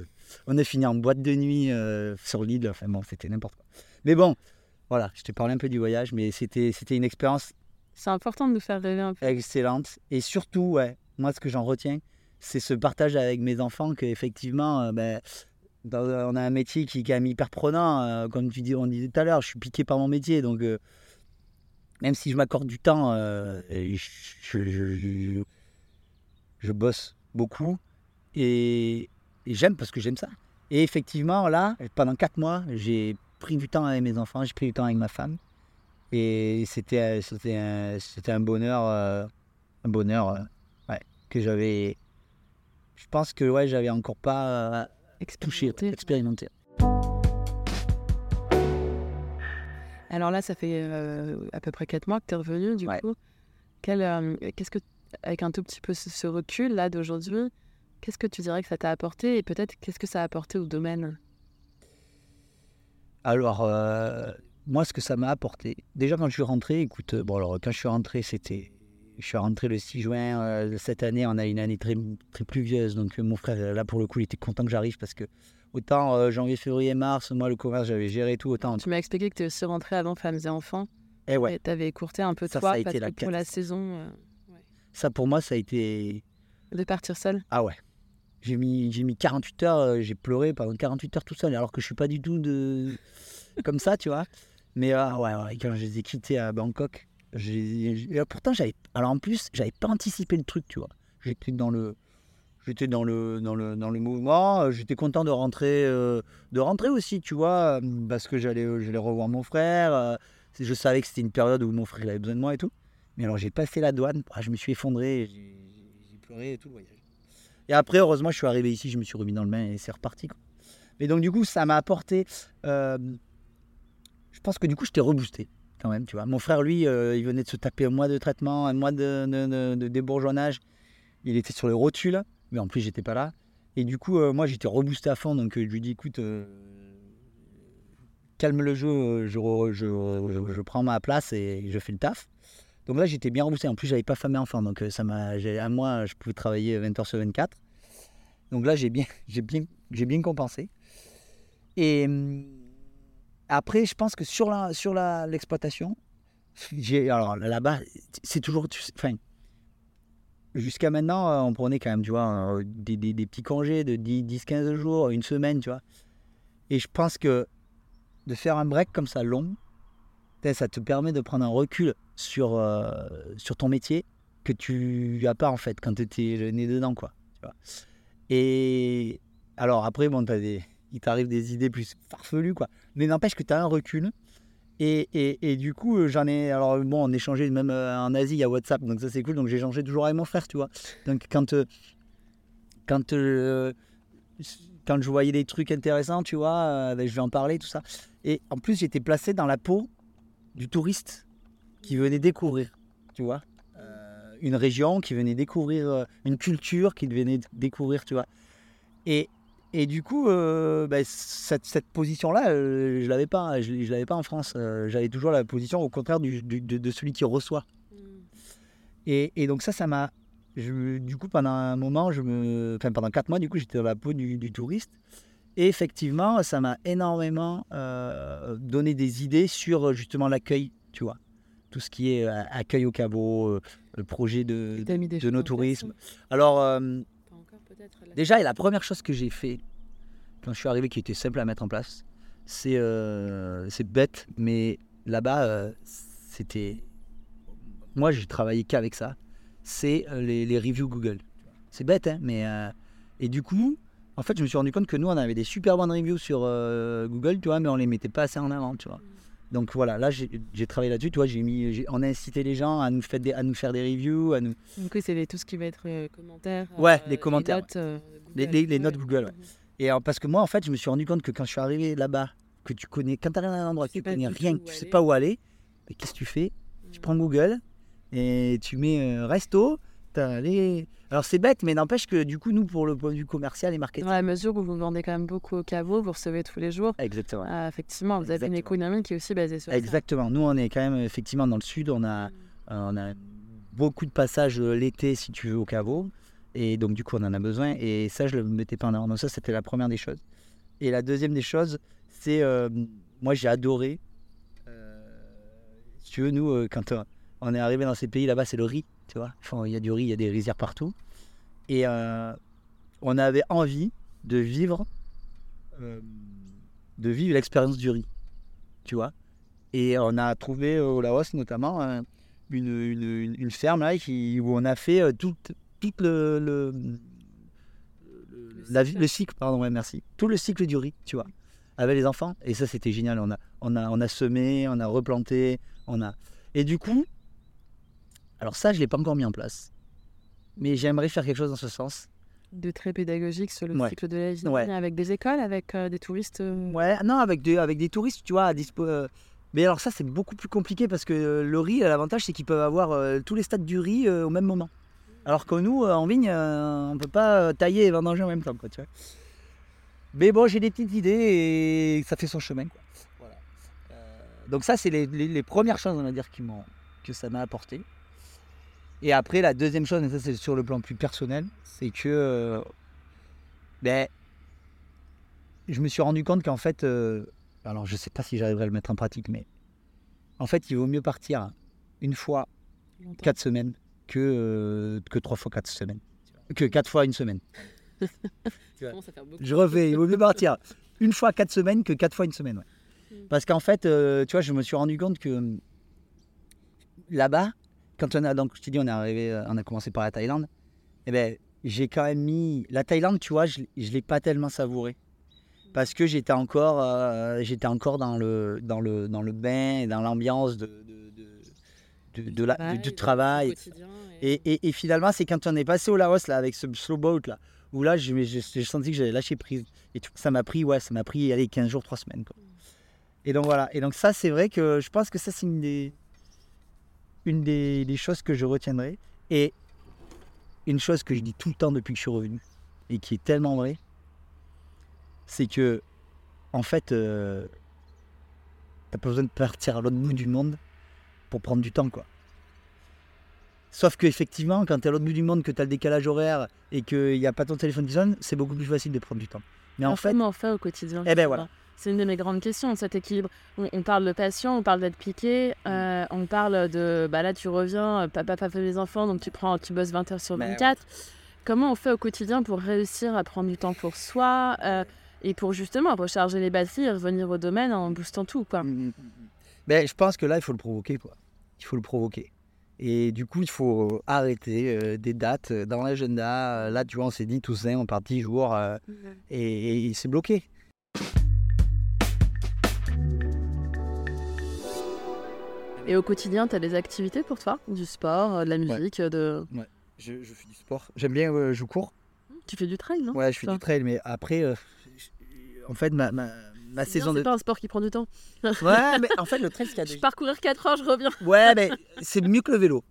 on a fini en boîte de nuit euh, sur l'île, enfin bon, c'était n'importe quoi. Mais bon, voilà, je te parlais un peu du voyage, mais c'était une expérience C'est important de nous faire rêver un peu. excellente. Et surtout, ouais, moi, ce que j'en retiens, c'est ce partage avec mes enfants qu'effectivement, euh, ben, on a un métier qui est quand même hyper prenant. euh, comme tu dis, on disait tout à l'heure, je suis piqué par mon métier. Donc, euh, même si je m'accorde du temps, euh, je, je- bosse beaucoup. Et, j'aime parce que j'aime ça. Et effectivement, là, pendant quatre mois, j'ai pris du temps avec mes enfants, j'ai pris du temps avec ma femme. Et c'était un, un bonheur, un bonheur que j'avais. Je pense que ouais, j'avais encore pas touché, Expérimenté. expérimenté. Alors là, ça fait euh, à peu près 4 mois que tu es revenu, du Ouais. coup. Quel, euh, qu'est-ce que, avec un tout petit peu ce, ce recul là d'aujourd'hui, qu'est-ce que tu dirais que ça t'a apporté et peut-être qu'est-ce que ça a apporté au domaine? Alors, euh, moi, ce que ça m'a apporté, déjà quand je suis rentré, écoute, bon, alors quand je suis rentré, c'était. Je suis rentré le 6 juin. euh, cette année, on a une année très, très pluvieuse. Donc, euh, mon frère, là, pour le coup, il était content que j'arrive parce que autant euh, janvier, février, mars, moi, le commerce, j'avais géré tout. Autant. Tu m'as expliqué que tu es rentré avant Femmes et Enfants Et ouais, et tu avais écourté un peu Ça, toi ça a été la pour la saison euh, ça pour moi, ça a été. de partir seul. Ah ouais. J'ai mis, j'ai mis 48 heures, j'ai pleuré pendant 48 heures tout seul, alors que je suis pas du tout de comme ça, tu vois. Mais ouais, ouais, quand je les ai quittés à Bangkok, et pourtant j'avais, alors en plus j'avais pas anticipé le truc, tu vois. J'étais dans le, j'étais dans le, dans le, dans le mouvement. euh, J'étais content de rentrer, euh, de rentrer aussi, tu vois, euh, parce que j'allais, euh, j'allais revoir mon frère. euh, je savais que c'était une période où mon frère avait besoin de moi et tout. Mais alors j'ai passé la douane, ah, je me suis effondré, j'ai, pleuré tout le voyage. Et après, heureusement, je suis arrivé ici, je me suis remis dans le bain et c'est reparti. Quoi. Mais donc, du coup, ça m'a apporté. euh, je pense que du coup, j'étais reboosté quand même, tu vois. Mon frère, lui, euh, il venait de se taper un mois de traitement, un mois de, débourgeonnage. Il était sur le rotule, mais en plus, j'étais pas là. Et du coup, euh, moi, j'étais reboosté à fond. Donc, euh, je lui dis écoute, calme le jeu, je, re- je, je- je prends ma place et je fais le taf. Donc là, j'étais bien reboosté. En plus, j'avais pas femme et enfant. Donc, ça m'a, un mois, je pouvais travailler 20 heures sur 24. Donc là, j'ai bien, bien, j'ai bien compensé. Et hum, après, je pense que sur la, sur l'exploitation, alors là-bas, c'est toujours, enfin, jusqu'à maintenant, euh, on prenait quand même, tu vois, des, des- petits congés de 10, 10, 15 jours, une semaine, tu vois. Et je pense que de faire un break comme ça long, ça te permet de prendre un recul sur, euh, sur ton métier que tu n'as pas en fait quand tu étais nez dedans, quoi. Et alors après, bon, t'as des, il t'arrive des idées plus farfelues, quoi. Mais n'empêche que tu as un recul. Et, et, du coup, euh, j'en ai. Alors, bon, on échangeait même euh, en Asie, il y a WhatsApp, donc ça c'est cool. Donc, j'ai échangé toujours avec mon frère, tu vois. Donc, quand, euh, quand, quand je voyais des trucs intéressants, tu vois, ben, je vais en parler, tout ça. Et en plus, j'étais placé dans la peau du touriste qui venait découvrir, tu vois, une région, qui venait découvrir une culture, qui venait découvrir, tu vois. Et, et du coup, euh, ben, cette, cette position-là, euh, je l'avais pas, je, je l'avais pas en France. Euh, J'avais toujours la position au contraire du- du- de, de celui qui reçoit. Et, et donc ça, ça m'a, du coup, pendant un moment, je me, enfin pendant quatre mois, du coup, j'étais dans la peau du, du touriste. Et effectivement, ça m'a énormément donné des idées sur justement l'accueil, tu vois. Tout ce qui est accueil au caveau, euh, le projet de, de nos tourismes. Alors, déjà, et la première chose que j'ai fait quand je suis arrivé, qui était simple à mettre en place, c'est euh, c'est bête, mais là-bas, euh, c'était. Moi, j'ai travaillé qu'avec ça. C'est euh, les, reviews Google. C'est bête, hein, mais. Et du coup, en fait, je me suis rendu compte que nous, on avait des super bonnes reviews sur Google, tu vois, mais on les mettait pas assez en avant, tu vois. Donc voilà, là j'ai travaillé là-dessus. Tu vois, j'ai mis, on a incité les gens à nous faire des, à nous faire des reviews, à nous, Donc oui, c'est les- tout ce qui va être euh, commentaires. Ouais, euh, les commentaires, notes, euh, Les- Google. les- les notes Google, ouais. Et alors, parce que moi, en fait, je me suis rendu compte que quand je suis arrivé là-bas, que tu connais, quand tu arrives à un endroit, Tu que tu connais rien, que tu sais pas où aller, mais qu'est-ce que tu fais? Tu prends Google et tu mets euh, resto. Alors, c'est bête, mais n'empêche que du coup, nous, pour le point de vue commercial et marketing. Dans la mesure où vous vendez quand même beaucoup au caveau, vous recevez tous les jours. Exactement. Ah, effectivement, vous avez une économie qui est aussi basée sur ça. Exactement. Nous, on est quand même effectivement dans le sud. On a, euh, on a beaucoup de passages euh, l'été, si tu veux, au caveau. Et donc, du coup, on en a besoin. Et ça, je le mettais pas en avant. Donc, ça, c'était la première des choses. Et la deuxième des choses, c'est. euh, moi, j'ai adoré. euh, si tu veux, nous, quand on est arrivé dans ces pays là-bas, c'est le riz. Tu vois il y a du riz, il y a des rizières partout. Et euh, on avait envie de vivre. euh, de vivre l'expérience du riz. Tu vois et on a trouvé au Laos notamment une, une, ferme là, qui, où on a fait euh, tout, le, cycle. le cycle, pardon, merci. Tout le cycle du riz, tu vois, avec les enfants. Et ça, c'était génial. On a, on, a, on a semé, on a replanté, on a. Et du coup, alors ça, je l'ai pas encore mis en place. Mais j'aimerais faire quelque chose dans ce sens. De très pédagogique sur le Ouais. cycle de la vie, Ouais. avec des écoles, avec euh, des touristes. euh, Ouais, non, avec des, avec des touristes, tu vois, à dispo. euh, Mais alors ça, c'est beaucoup plus compliqué parce que le riz, l'avantage, c'est qu'ils peuvent avoir tous les stades du riz au même moment. Alors que nous, en vigne, on peut pas tailler et vendanger en même temps, quoi, tu vois. Mais bon, j'ai des petites idées et ça fait son chemin, quoi. Voilà. Donc ça, c'est les, les- les premières choses, on va dire, qui que ça m'a apporté. Et après, la deuxième chose, et ça c'est sur le plan plus personnel, c'est que euh, ben, je me suis rendu compte qu'en fait, euh, alors je sais pas si j'arriverai à le mettre en pratique, mais en fait, il vaut mieux partir une fois longtemps. quatre semaines que, euh, que trois fois quatre semaines. Que quatre fois une semaine. Je refais, il vaut mieux partir une fois quatre semaines que quatre fois une semaine. ouais. Mm. Parce qu'en fait, tu vois, je me suis rendu compte que hum, là-bas, quand on a, donc je t'ai dit, on est arrivé, euh, on a commencé par la Thaïlande, eh ben, j'ai quand même mis la Thaïlande, tu vois, je, je l'ai pas tellement savouré parce que j'étais encore, euh, j'étais encore dans le, dans le, dans le bain et dans l'ambiance de, de, de, de- de la- du- du travail. Et, et- et finalement, c'est quand on est passé au Laos là, avec ce slow boat là, où là, j'ai senti que j'avais lâché prise. Et tout, ça m'a pris, ouais, ça m'a pris allez, 15 jours, 3 semaines. Quoi. Et donc voilà. Et donc ça, c'est vrai que je pense que ça, c'est une des, une des, des choses que je retiendrai. Et une chose que je dis tout le temps depuis que je suis revenu, et qui est tellement vrai, c'est que, en fait, euh, t'as pas besoin de partir à l'autre bout du monde pour prendre du temps, quoi. Sauf qu'effectivement, quand tu es à l'autre bout du monde, que tu as le décalage horaire et qu'il n'y a pas ton téléphone qui sonne, c'est beaucoup plus facile de prendre du temps. Mais en fait, Comment on fait au quotidien Eh ben voilà. C'est une de mes grandes questions, cet équilibre. On, on parle de passion, on parle d'être piqué, euh, on parle de, bah là tu reviens, euh, papa, papa, les enfants, donc tu prends, tu bosses 20 heures sur Ben ouais. 24. Comment on fait au quotidien pour réussir à prendre du temps pour soi euh, et pour justement recharger les batteries et revenir au domaine en boostant tout quoi? Mm, mm, mm. Ben, je pense que là, il faut le provoquer. Quoi. Il faut le provoquer. Et du coup, il faut arrêter euh, des dates dans l'agenda. Là, tu vois, on s'est dit tous un, on part 10 jours euh, et, et c'est bloqué. Et au quotidien, tu as des activités pour toi? Du sport, euh, de la musique, euh, de... Je, je fais du sport. J'aime bien, euh, je cours. Tu fais du trail, non? Ouais, je fais Ça. du trail, mais après, euh, je- en fait, ma, ma, ma C'est saison bien, de. C'est pas un sport qui prend du temps. Ouais, mais en fait, le trail, ce qu'il y a de Je pars courir 4 heures, je reviens. Ouais, mais c'est mieux que le vélo.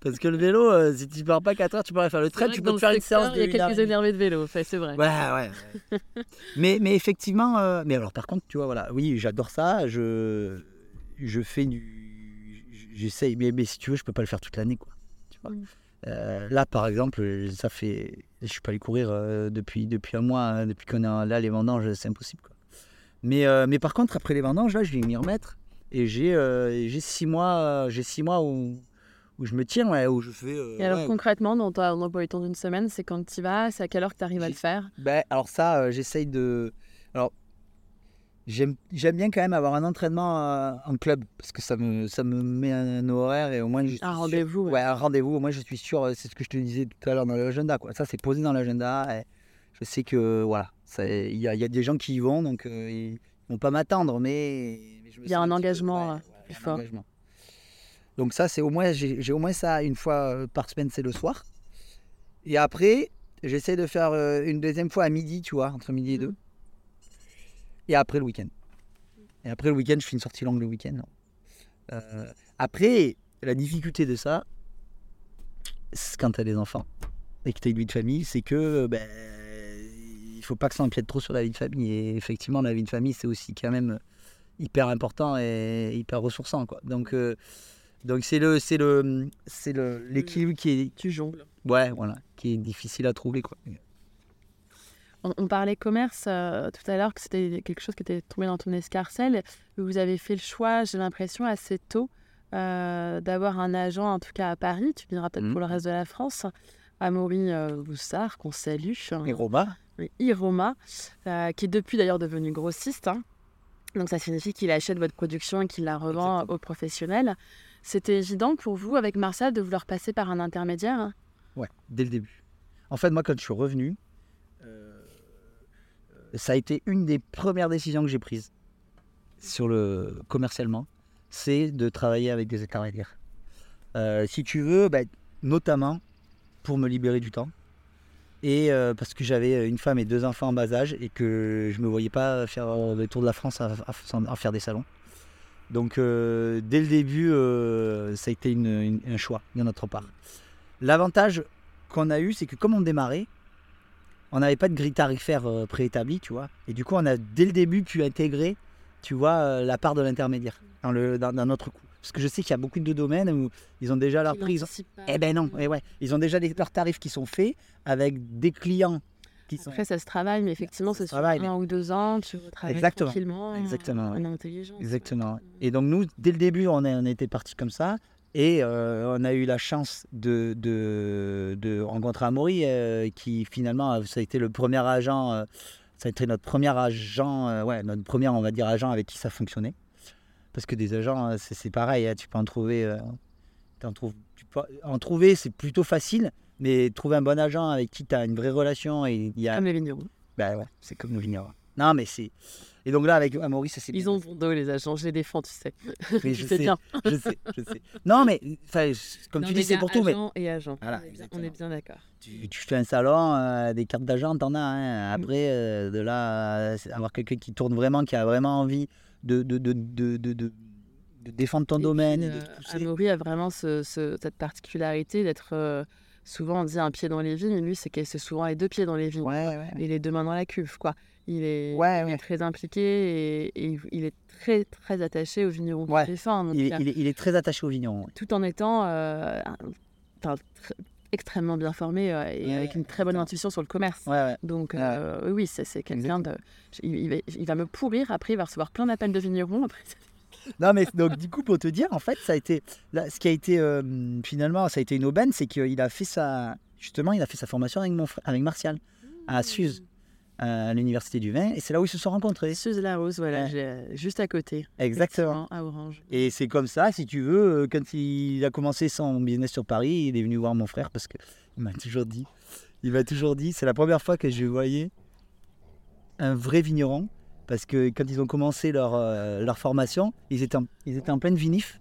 Parce que le vélo, euh, si tu pars pas 4 heures, tu pourrais faire le trail, C'est tu peux te faire une séance de Il y a heure quelques demie. énervés de vélo, c'est vrai. Ouais, ouais. ouais. mais, mais effectivement, mais alors par contre, tu vois, voilà, oui, j'adore ça. Je, je fais du. J'essaye, mais, mais si tu veux, je peux pas le faire toute l'année, quoi. Tu vois. Mm. Euh, là, par exemple, ça fait. Je suis pas allé courir euh, depuis, depuis un mois, hein, depuis qu'on est là, les vendanges, c'est impossible, quoi. Mais, euh, mais par contre, après les vendanges, là, je vais m'y remettre. Et j'ai j'ai six mois, j'ai six mois où, où je me tiens, ouais, où je fais. euh, Et alors ouais, concrètement, dans ton emploi du temps d'une semaine, c'est quand tu y vas, c'est à quelle heure que tu arrives à le faire? Ben, alors ça, euh, j'essaye de... Alors, j'aime bien quand même avoir un entraînement euh, en club, parce que ça me, ça me met un horaire et au moins je suis Un rendez-vous. ouais. Ouais, un rendez-vous, au moins je suis sûr, c'est ce que je te disais tout à l'heure dans l'agenda. quoi. Ça, c'est posé dans l'agenda je sais que, voilà, il y y a des gens qui y vont, donc euh, ils vont pas m'attendre, mais, mais je me Il y a un engagement, euh, ouais, un fort. engagement. Donc ça, c'est au moins, j'ai au moins ça une fois euh, par semaine, c'est le soir. Et après, j'essaie de faire une deuxième fois à midi, tu vois, entre midi et Mhm. deux. Et après le week-end. Et après le week-end, je fais une sortie longue le week-end. Euh, après, la difficulté de ça, c'est quand tu as des enfants et que tu as une vie de famille, c'est que ben, il faut pas que ça empiète trop sur la vie de famille. Et effectivement, la vie de famille, c'est aussi quand même hyper important et hyper ressourçant. Quoi. Donc, euh, donc c'est le, c'est le, c'est le, l'équilibre qui est, Tu jongles. ouais, voilà, qui est difficile à trouver. Quoi. On, on parlait commerce euh, tout à l'heure, que c'était quelque chose qui était tombé dans ton escarcelle. Vous avez fait le choix, j'ai l'impression, assez tôt, euh, d'avoir un agent, en tout cas à Paris. Tu diras peut-être Mhm. pour le reste de la France. Amaury euh, Boussard, qu'on salue. Et Roma, Oui, Iroma, euh, qui est depuis d'ailleurs devenu grossiste. hein. Donc ça signifie qu'il achète votre production et qu'il la revend Exactement. aux professionnels. C'était évident pour vous, avec Martial, de vouloir passer par un intermédiaire? Ouais, dès le début. En fait, moi, quand je suis revenu, euh, ça a été une des premières décisions que j'ai prises sur le commercialement, c'est de travailler avec des intermédiaires. Euh, si tu veux, ben, notamment pour me libérer du temps. Et euh, parce que j'avais une femme et deux enfants en bas âge et que je me voyais pas faire le tour de la France à, faire des salons. Donc euh, dès le début, ça a été un choix de notre part. L'avantage qu'on a eu, c'est que comme on démarrait, on n'avait pas de grille tarifaire euh, préétablie, tu vois. Et du coup, on a dès le début pu intégrer, tu vois, euh, la part de l'intermédiaire dans, le, dans, dans notre coût. Parce que je sais qu'il y a beaucoup de domaines où ils ont déjà leur prix. ont- pas. Eh ben non, eh ouais. ils ont déjà des- leurs tarifs qui sont faits avec des clients qui sont. Après, ça se travaille, mais effectivement, Ça c'est se sur travaille, un ou deux ans, tu retravailles Exactement. tranquillement. Exactement, ouais. En intelligence. Exactement. ouais. Et donc nous, dès le début, on, est- on était parti comme ça. Et euh, on a eu la chance de, de, de rencontrer Amaury, euh, qui finalement, euh, ça a été le premier agent, euh, ça a été notre premier agent, euh, ouais, notre premier, on va dire, agent avec qui ça fonctionnait. Parce que des agents, euh, c'est c'est pareil, hein, tu peux en trouver, t'en trouves- tu peux en trouver, c'est plutôt facile, mais trouver un bon agent avec qui tu as une vraie relation et il y a, Comme les vignerons. bah ouais, c'est comme nos vignerons. Non, mais c'est. Et donc là, avec Amaury, ça s'est Ils ont bon dos, les agents, je les défends, tu sais. Mais je c'est sais, bien. je sais, je sais. Non, mais comme Non, tu mais dis, c'est pour tout. Mais et agent. Voilà, on, est bien, exactement. on est bien d'accord. tu, tu fais un salon, euh, des cartes d'agent, t'en as. hein. Après, euh, de là, euh, c'est avoir quelqu'un qui tourne vraiment, qui a vraiment envie de, de, de, de, de, défendre ton Et domaine. puis, et de euh, te pousser. Amaury a vraiment ce- ce- cette particularité d'être. souvent, on dit un pied dans les vignes, mais lui, c'est qu'il c'est souvent les deux pieds dans les vignes. Ouais, ouais, ouais. Et les deux mains dans la cuve, quoi. Il est, Ouais, il est ouais. très impliqué et, et il est très, très attaché aux vignerons qu'il Ouais. Il, est- il est, il est très attaché au vigneron. tout en étant euh, un- extrêmement bien formé euh, et avec une très bonne intuition sur le commerce. Donc, euh, oui, c'est quelqu'un de. Il, va, il va me pourrir, après, il va recevoir plein d'appels de vignerons. Après, Non, mais donc, du coup, pour te dire, en fait, ça a été. Là, ce qui a été euh, finalement, ça a été une aubaine, c'est qu'il a fait sa. Justement, il a fait sa formation avec, mon frère, avec Martial à Suse, à l'université du vin, et c'est là où ils se sont rencontrés. Suze Larose, voilà, Ouais. euh, juste à côté. Exactement. À Orange. Et c'est comme ça, si tu veux, euh, quand il a commencé son business sur Paris, il est venu voir mon frère parce qu'il m'a toujours dit, il m'a toujours dit, c'est la première fois que je voyais un vrai vigneron, parce que quand ils ont commencé leur, euh, leur formation, ils étaient, en, ils étaient en pleine vinif.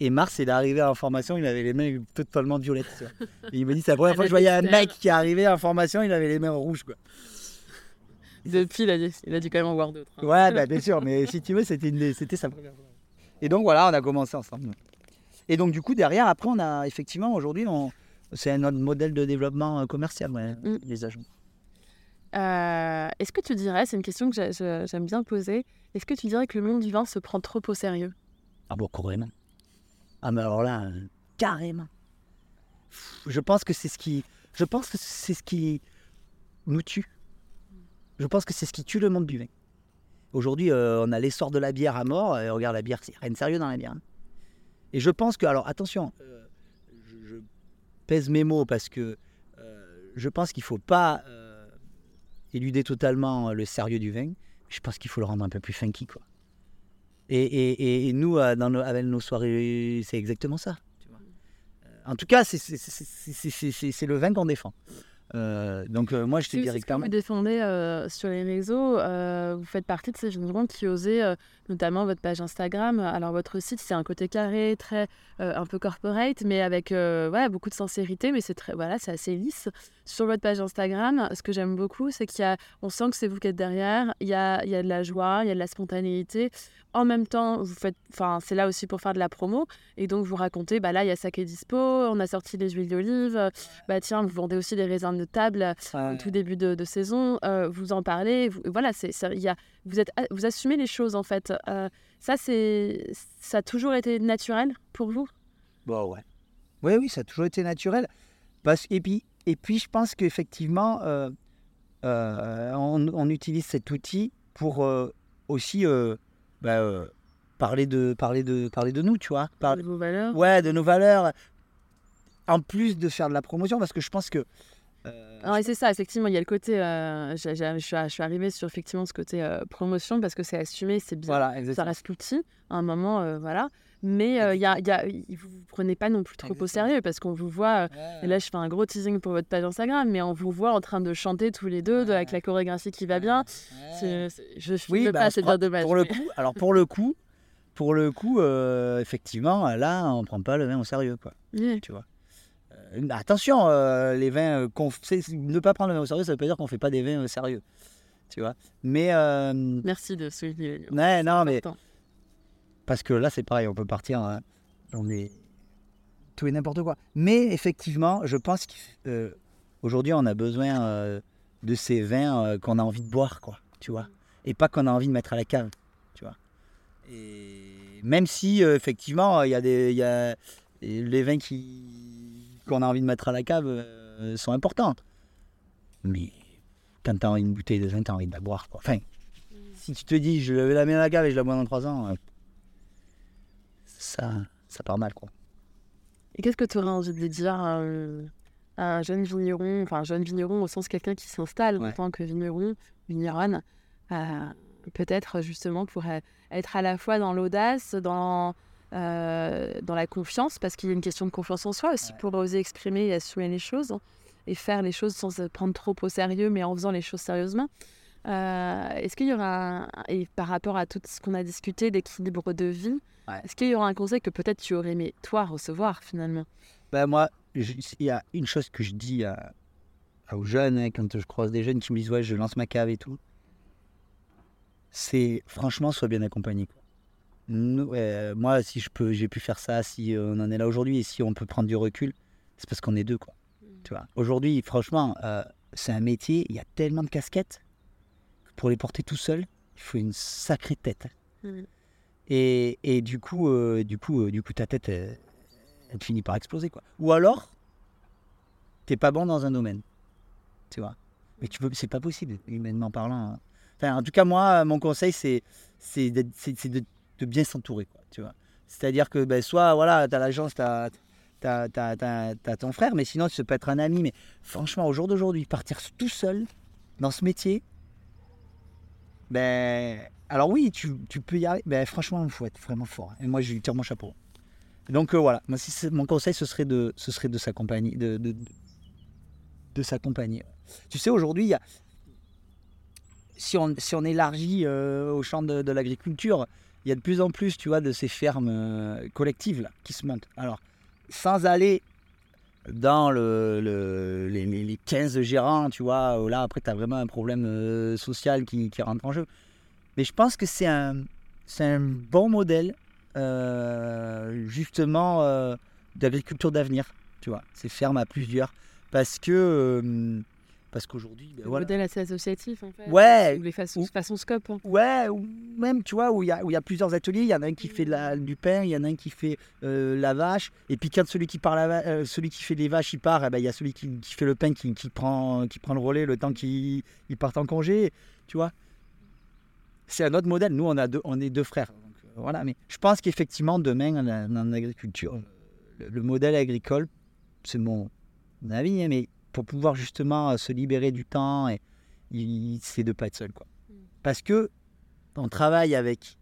Et Mars, il est arrivé en formation, il avait les mains totalement violettes. tu vois. Et il m'a dit, c'est la première fois que je voyais un mec qui est arrivé en formation, il avait les mains rouges. Quoi. Depuis, il a, dit- il a dû quand même en voir d'autres. hein. Ouais, bah, bien sûr, mais si tu veux, c'était, c'était sa première fois. Et donc voilà, on a commencé ensemble. Et donc du coup, derrière, après, on a effectivement, aujourd'hui, on, c'est notre modèle de développement euh, commercial, ouais, Mm. les agents. Euh, est-ce que tu dirais, c'est une question que j'aime bien poser, est-ce que tu dirais que le monde du vin se prend trop au sérieux? Ah bon, carrément. Ah mais alors là, carrément. Je pense que c'est ce qui, je pense que c'est ce qui nous tue. Je pense que c'est ce qui tue le monde du vin. Aujourd'hui, euh, on a l'essor de la bière à mort. Et regarde, la bière, c'est rien de sérieux dans la bière. hein. Et je pense que, alors attention, euh, je, pèse mes mots parce que euh, je pense qu'il faut pas éluder totalement le sérieux du vin. Je pense qu'il faut le rendre un peu plus funky, quoi. Et, nous, dans nos- avec nos soirées, c'est exactement ça. Euh, En tout cas, c'est le vin qu'on défend. Euh, donc euh, moi, que clairement. vous défendez euh, sur les réseaux. euh, vous faites partie de ces vignerons qui osaient, notamment votre page Instagram. Alors votre site, c'est un côté carré, très un peu corporate, mais avec ouais, beaucoup de sincérité. Mais c'est très voilà, c'est assez lisse. Sur votre page Instagram, ce que j'aime beaucoup, c'est qu'il y a, on sent que c'est vous qui êtes derrière. Il y a, il y a de la joie, il y a de la spontanéité. En même temps, vous faites, enfin, c'est là aussi pour faire de la promo. Et donc vous racontez, bah là, il y a ça qui est dispo. On a sorti les huiles d'olive. Bah tiens, vous vendez aussi des raisins de table Ouais. au tout début de, de saison, euh, vous en parlez, vous, voilà, c'est, y a, vous, êtes, vous assumez les choses en fait. Euh, ça, c'est, ça a toujours été naturel pour vous? Bon, ouais. Oui, oui, ça a toujours été naturel. Parce, et, puis, et puis, je pense qu'effectivement, euh, euh, on, on utilise cet outil pour euh, aussi euh, bah, euh, parler, de, parler, de, parler de nous, tu vois. Par- de vos valeurs ouais, de nos valeurs. En plus de faire de la promotion, parce que je pense que. Euh, et c'est ça, effectivement, il y a le côté, euh, je suis, je suis arrivée sur effectivement ce côté euh, promotion parce que c'est assumé, c'est bien. voilà, Ça reste l'outil à un moment, euh, voilà. Mais il y a, y a, vous ne prenez pas non plus trop au sérieux parce qu'on vous voit, et là je fais un gros teasing pour votre page Instagram, mais on vous voit en train de chanter tous les deux de- avec la chorégraphie qui va bien. C'est- c'est- je ne Oui, pas, bah, c'est pour- bien dommage. Pour le coup, alors pour le coup, pour le coup, effectivement, là, on prend pas le vin au sérieux, quoi. Oui. Tu vois? Euh, attention, euh, les vins, euh, ne pas prendre le vin au sérieux, ça veut pas dire qu'on fait pas des vins au sérieux, tu vois? Mais euh, Merci de souligner. ouais, non, mais Important. parce que là, c'est pareil, on peut partir hein, dans des tout et n'importe quoi. Mais effectivement, je pense qu'aujourd'hui, on a besoin de ces vins qu'on a envie de boire, quoi, tu vois, et pas qu'on a envie de mettre à la cave, tu vois? Et même si effectivement, il y a des, il y a les vins qui qu'on a envie de mettre à la cave euh, sont importants, mais quand tu as une bouteille de vin, tu as envie de la boire, quoi. Enfin, si tu te dis, je vais la mettre à la cave et je la bois dans trois ans. euh, ça, ça part mal, quoi. Et qu'est-ce que tu aurais envie de dire euh, à un jeune vigneron, enfin un jeune vigneron au sens quelqu'un qui s'installe en tant que vigneron, vigneronne, euh, peut-être justement pour être à la fois dans l'audace, dans, euh, dans la confiance, parce qu'il y a une question de confiance en soi aussi pour oser exprimer et assumer les choses et faire les choses sans se prendre trop au sérieux, mais en faisant les choses sérieusement. Euh, est-ce qu'il y aura, un- et par rapport à tout ce qu'on a discuté d'équilibre de vie, Ouais. est-ce qu'il y aura un conseil que peut-être tu aurais aimé toi recevoir finalement? Ben moi, il y a une chose que je dis à, à- aux jeunes, hein, quand je croise des jeunes qui me disent ouais, je lance ma cave et tout. C'est franchement, sois bien accompagné. quoi. Euh, moi, si je peux, j'ai pu faire ça, si euh, on en est là aujourd'hui et si on peut prendre du recul, c'est parce qu'on est deux, quoi. Tu vois. Aujourd'hui, franchement, euh, c'est un métier. Il y a tellement de casquettes que pour les porter tout seul, il faut une sacrée tête. hein. Mhm. Et, et du coup, euh, du coup, euh, du coup, ta tête, elle, elle finit par exploser, quoi. Ou alors, t'es pas bon dans un domaine, tu vois. Mais tu peux, c'est pas possible, humainement parlant. hein. Enfin, en tout cas, moi, mon conseil, c'est, c'est, d'être- c'est, c'est de, de bien s'entourer, tu vois. C'est-à-dire que, ben, soit, voilà, t'as l'agence, t'as, t'as, t'as, t'as- t'as ton frère, mais sinon, ça peut être un ami. Mais franchement, au jour d'aujourd'hui, partir tout seul dans ce métier, ben, alors oui, tu, tu peux y arriver. Ben, franchement, il faut être vraiment fort. Et moi, je lui tire mon chapeau. Donc euh, voilà, moi, si mon conseil, ce serait de, ce serait de s'accompagner. De, de, de- s'accompagner. Tu sais, aujourd'hui, si, on, si on élargit euh, au champ de, de l'agriculture, il y a de plus en plus, tu vois, de ces fermes euh, collectives qui se montent. Alors, sans aller dans le, le- les, les- les 15 gérants, tu vois, là, après, tu as vraiment un problème euh, social qui, rentre en jeu. Mais je pense que c'est un, bon modèle, euh, justement, d'agriculture d'avenir, tu vois, ces fermes à plusieurs. Parce que, parce qu'aujourd'hui, ben Le voilà. modèle assez associatif, en fait. Ouais. Ou les façons, façons scope. hein. Ouais, ou même, tu vois, où il y a, où il y a plusieurs ateliers, il y en a un qui fait de la- du pain, il y en a un qui fait euh, la vache, et puis quand celui qui, part la euh, celui qui fait les vaches, il part, eh ben, il y a celui qui, qui fait le pain qui, qui prend, qui prend le relais le temps qu'il il parte en congé, tu vois. C'est un autre modèle, nous on, a deux, on est deux frères. Donc, euh, voilà, mais je pense qu'effectivement, demain, en, en agriculture, le, le modèle agricole, c'est mon, mon avis, hein, mais pour pouvoir justement euh, se libérer du temps, et, c'est de pas être seul, quoi. Parce que on travaille avec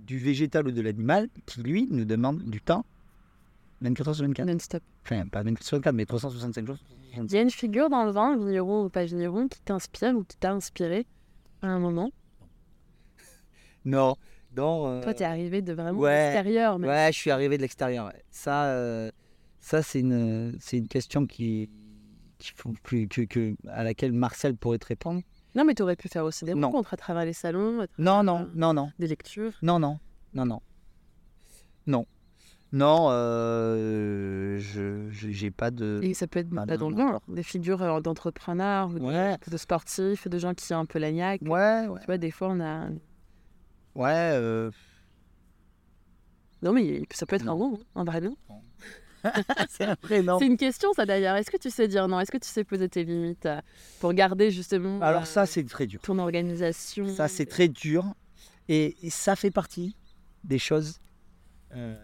du végétal ou de l'animal qui, lui, nous demande du temps 24 heures sur 24. Non-stop. Enfin, pas 24 sur 24, mais 365 jours. sur 365. Il y a une figure dans le vin, vigneron ou pas vigneron, qui t'inspire ou qui t'a inspiré à un moment? Non, non. euh, Toi, t'es arrivé de vraiment ouais, l'extérieur. Ouais, je suis arrivé de l'extérieur. Ça, euh, ça c'est une, c'est une question qui, qui que, que, à laquelle Marcel pourrait te répondre. Non, mais t'aurais pu faire aussi des Non. rencontres à travers les salons, à Non, travers, non, euh, non, non, des lectures. non, non, non, non, non, non. euh, je, j'ai pas de. Et ça peut être Bah, bah, non, dans le vin, des figures euh, d'entrepreneurs, ou de- Ouais, de sportifs, de gens qui ont un peu la niaque. ouais, ouais, Tu vois, des fois, on a. ouais. euh, Non, mais ça peut être Non. un nom, un vrai nom. c'est un non. C'est une question, ça d'ailleurs. Est-ce que tu sais dire non? Est-ce que tu sais poser tes limites euh, pour garder justement euh, Alors ça, c'est très dur. ton organisation? Ça, c'est très dur. Et, et ça fait partie des choses euh,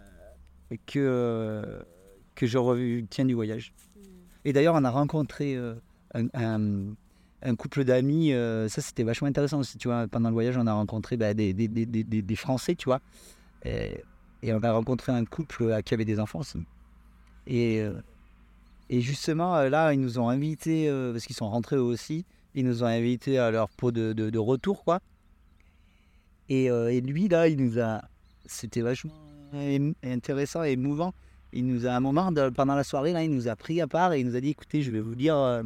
que, euh, que je retiens du voyage. Et d'ailleurs, on a rencontré euh, un, un- un couple d'amis. euh, ça, c'était vachement intéressant aussi. Tu vois, pendant le voyage, on a rencontré bah, des, des, des, des- des- des Français, tu vois. Et, et on a rencontré un couple euh, qui avait des enfants. Et, euh, et justement, euh, là, ils nous ont invités, euh, parce qu'ils sont rentrés eux aussi, ils nous ont invités à leur pot de, retour, quoi. Et, lui, là, il nous a. C'était vachement intéressant et émouvant. Il nous a, à un moment, pendant la soirée, là, il nous a pris à part et il nous a dit écoutez, je vais vous dire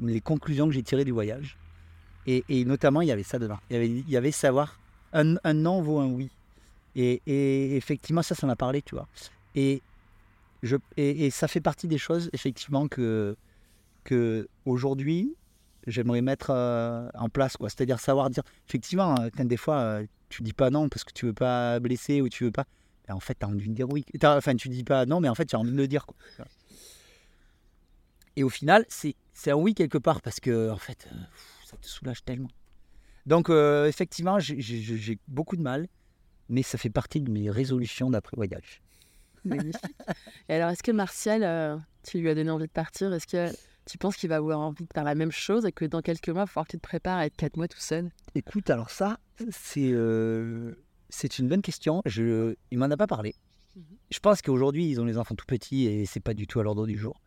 les conclusions que j'ai tirées du voyage. Et, notamment, il y avait ça dedans. Il y avait, il y avait savoir un, non vaut un oui. Et, et effectivement, ça, ça m'a parlé, tu vois. Et, et, ça fait partie des choses, effectivement, que, aujourd'hui, j'aimerais mettre euh, en place. C'est-à-dire savoir dire, effectivement, euh, des fois, euh, tu dis pas non parce que tu veux pas blesser ou tu veux pas. Mais en fait, tu as envie de dire oui. Enfin, tu dis pas non, mais en fait, tu as envie de le dire. quoi. Et au final, c'est un oui quelque part parce que, en fait, ça te soulage tellement. Donc, effectivement, j'ai beaucoup de mal, mais ça fait partie de mes résolutions d'après-voyage. Magnifique. Et alors, est-ce que Martial, euh, tu lui as donné envie de partir? Est-ce que tu penses qu'il va avoir envie de faire la même chose et que dans quelques mois, il va falloir que tu te prépares à être quatre mois tout seul? Écoute, alors ça, c'est euh, c'est une bonne question. Je, il m'en a pas parlé. Mhm. Je pense qu'aujourd'hui, ils ont les enfants tout petits et c'est pas du tout à l'ordre du jour.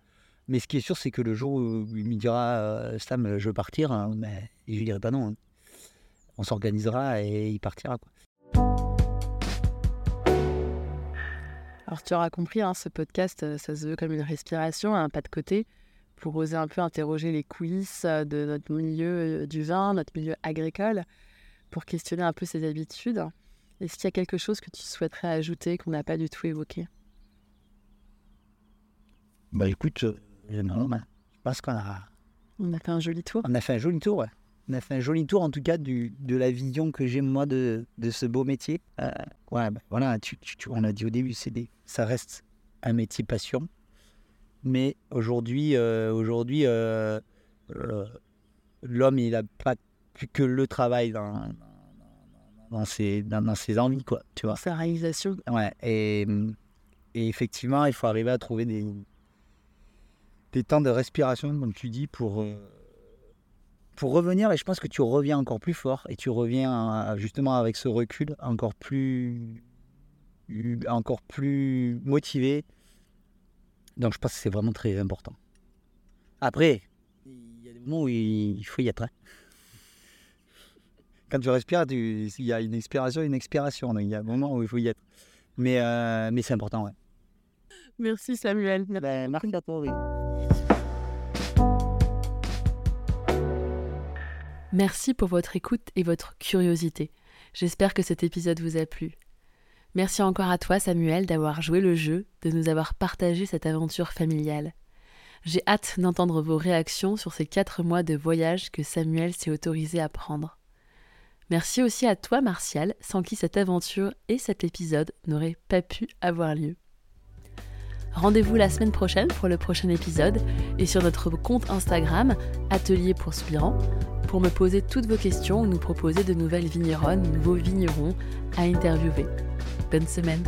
Mais ce qui est sûr, c'est que le jour où il me dira euh, Sam, je veux partir, hein, mais je lui dirai pas non. hein. On s'organisera et il partira. Quoi. Alors, tu auras compris, hein, ce podcast, euh, ça se veut comme une respiration, un pas de côté, pour oser un peu interroger les coulisses euh, de notre milieu euh, du vin, notre milieu agricole, pour questionner un peu ses habitudes. Est-ce qu'il y a quelque chose que tu souhaiterais ajouter qu'on n'a pas du tout évoqué? Bah écoute, non, bah, je pense qu'on a, On a fait un joli tour. on a fait un joli tour. ouais. On a fait un joli tour, en tout cas, du, de la vision que j'ai, moi, de, de ce beau métier. Euh, ouais, bah, voilà, tu, tu- tu- on a dit au début, c'est des, ça reste un métier passion. Mais aujourd'hui, euh, aujourd'hui euh, l'homme, il n'a pas plus que le travail dans, dans, ses, dans, dans ses envies, quoi, tu vois. Sa réalisation. Ouais, et, et effectivement, il faut arriver à trouver des, des temps de respiration, comme tu dis, pour, pour revenir. Et je pense que tu reviens encore plus fort et tu reviens justement avec ce recul encore plus, encore plus motivé. Donc je pense que c'est vraiment très important. Après, il y a des moments où il faut y être. hein. Quand tu respires, tu- il y a une expiration une expiration. Donc il y a un moment où il faut y être. Mais, euh, mais c'est important, ouais. Merci Samuel. Ben, merci à toi, oui. Merci pour votre écoute et votre curiosité. J'espère que cet épisode vous a plu. Merci encore à toi Samuel d'avoir joué le jeu, de nous avoir partagé cette aventure familiale. J'ai hâte d'entendre vos réactions sur ces quatre mois de voyage que Samuel s'est autorisé à prendre. Merci aussi à toi Martial, sans qui cette aventure et cet épisode n'auraient pas pu avoir lieu. Rendez-vous la semaine prochaine pour le prochain épisode et sur notre compte Instagram Atelier pour Soupirant pour me poser toutes vos questions ou nous proposer de nouvelles vigneronnes, nouveaux vignerons à interviewer. Bonne semaine!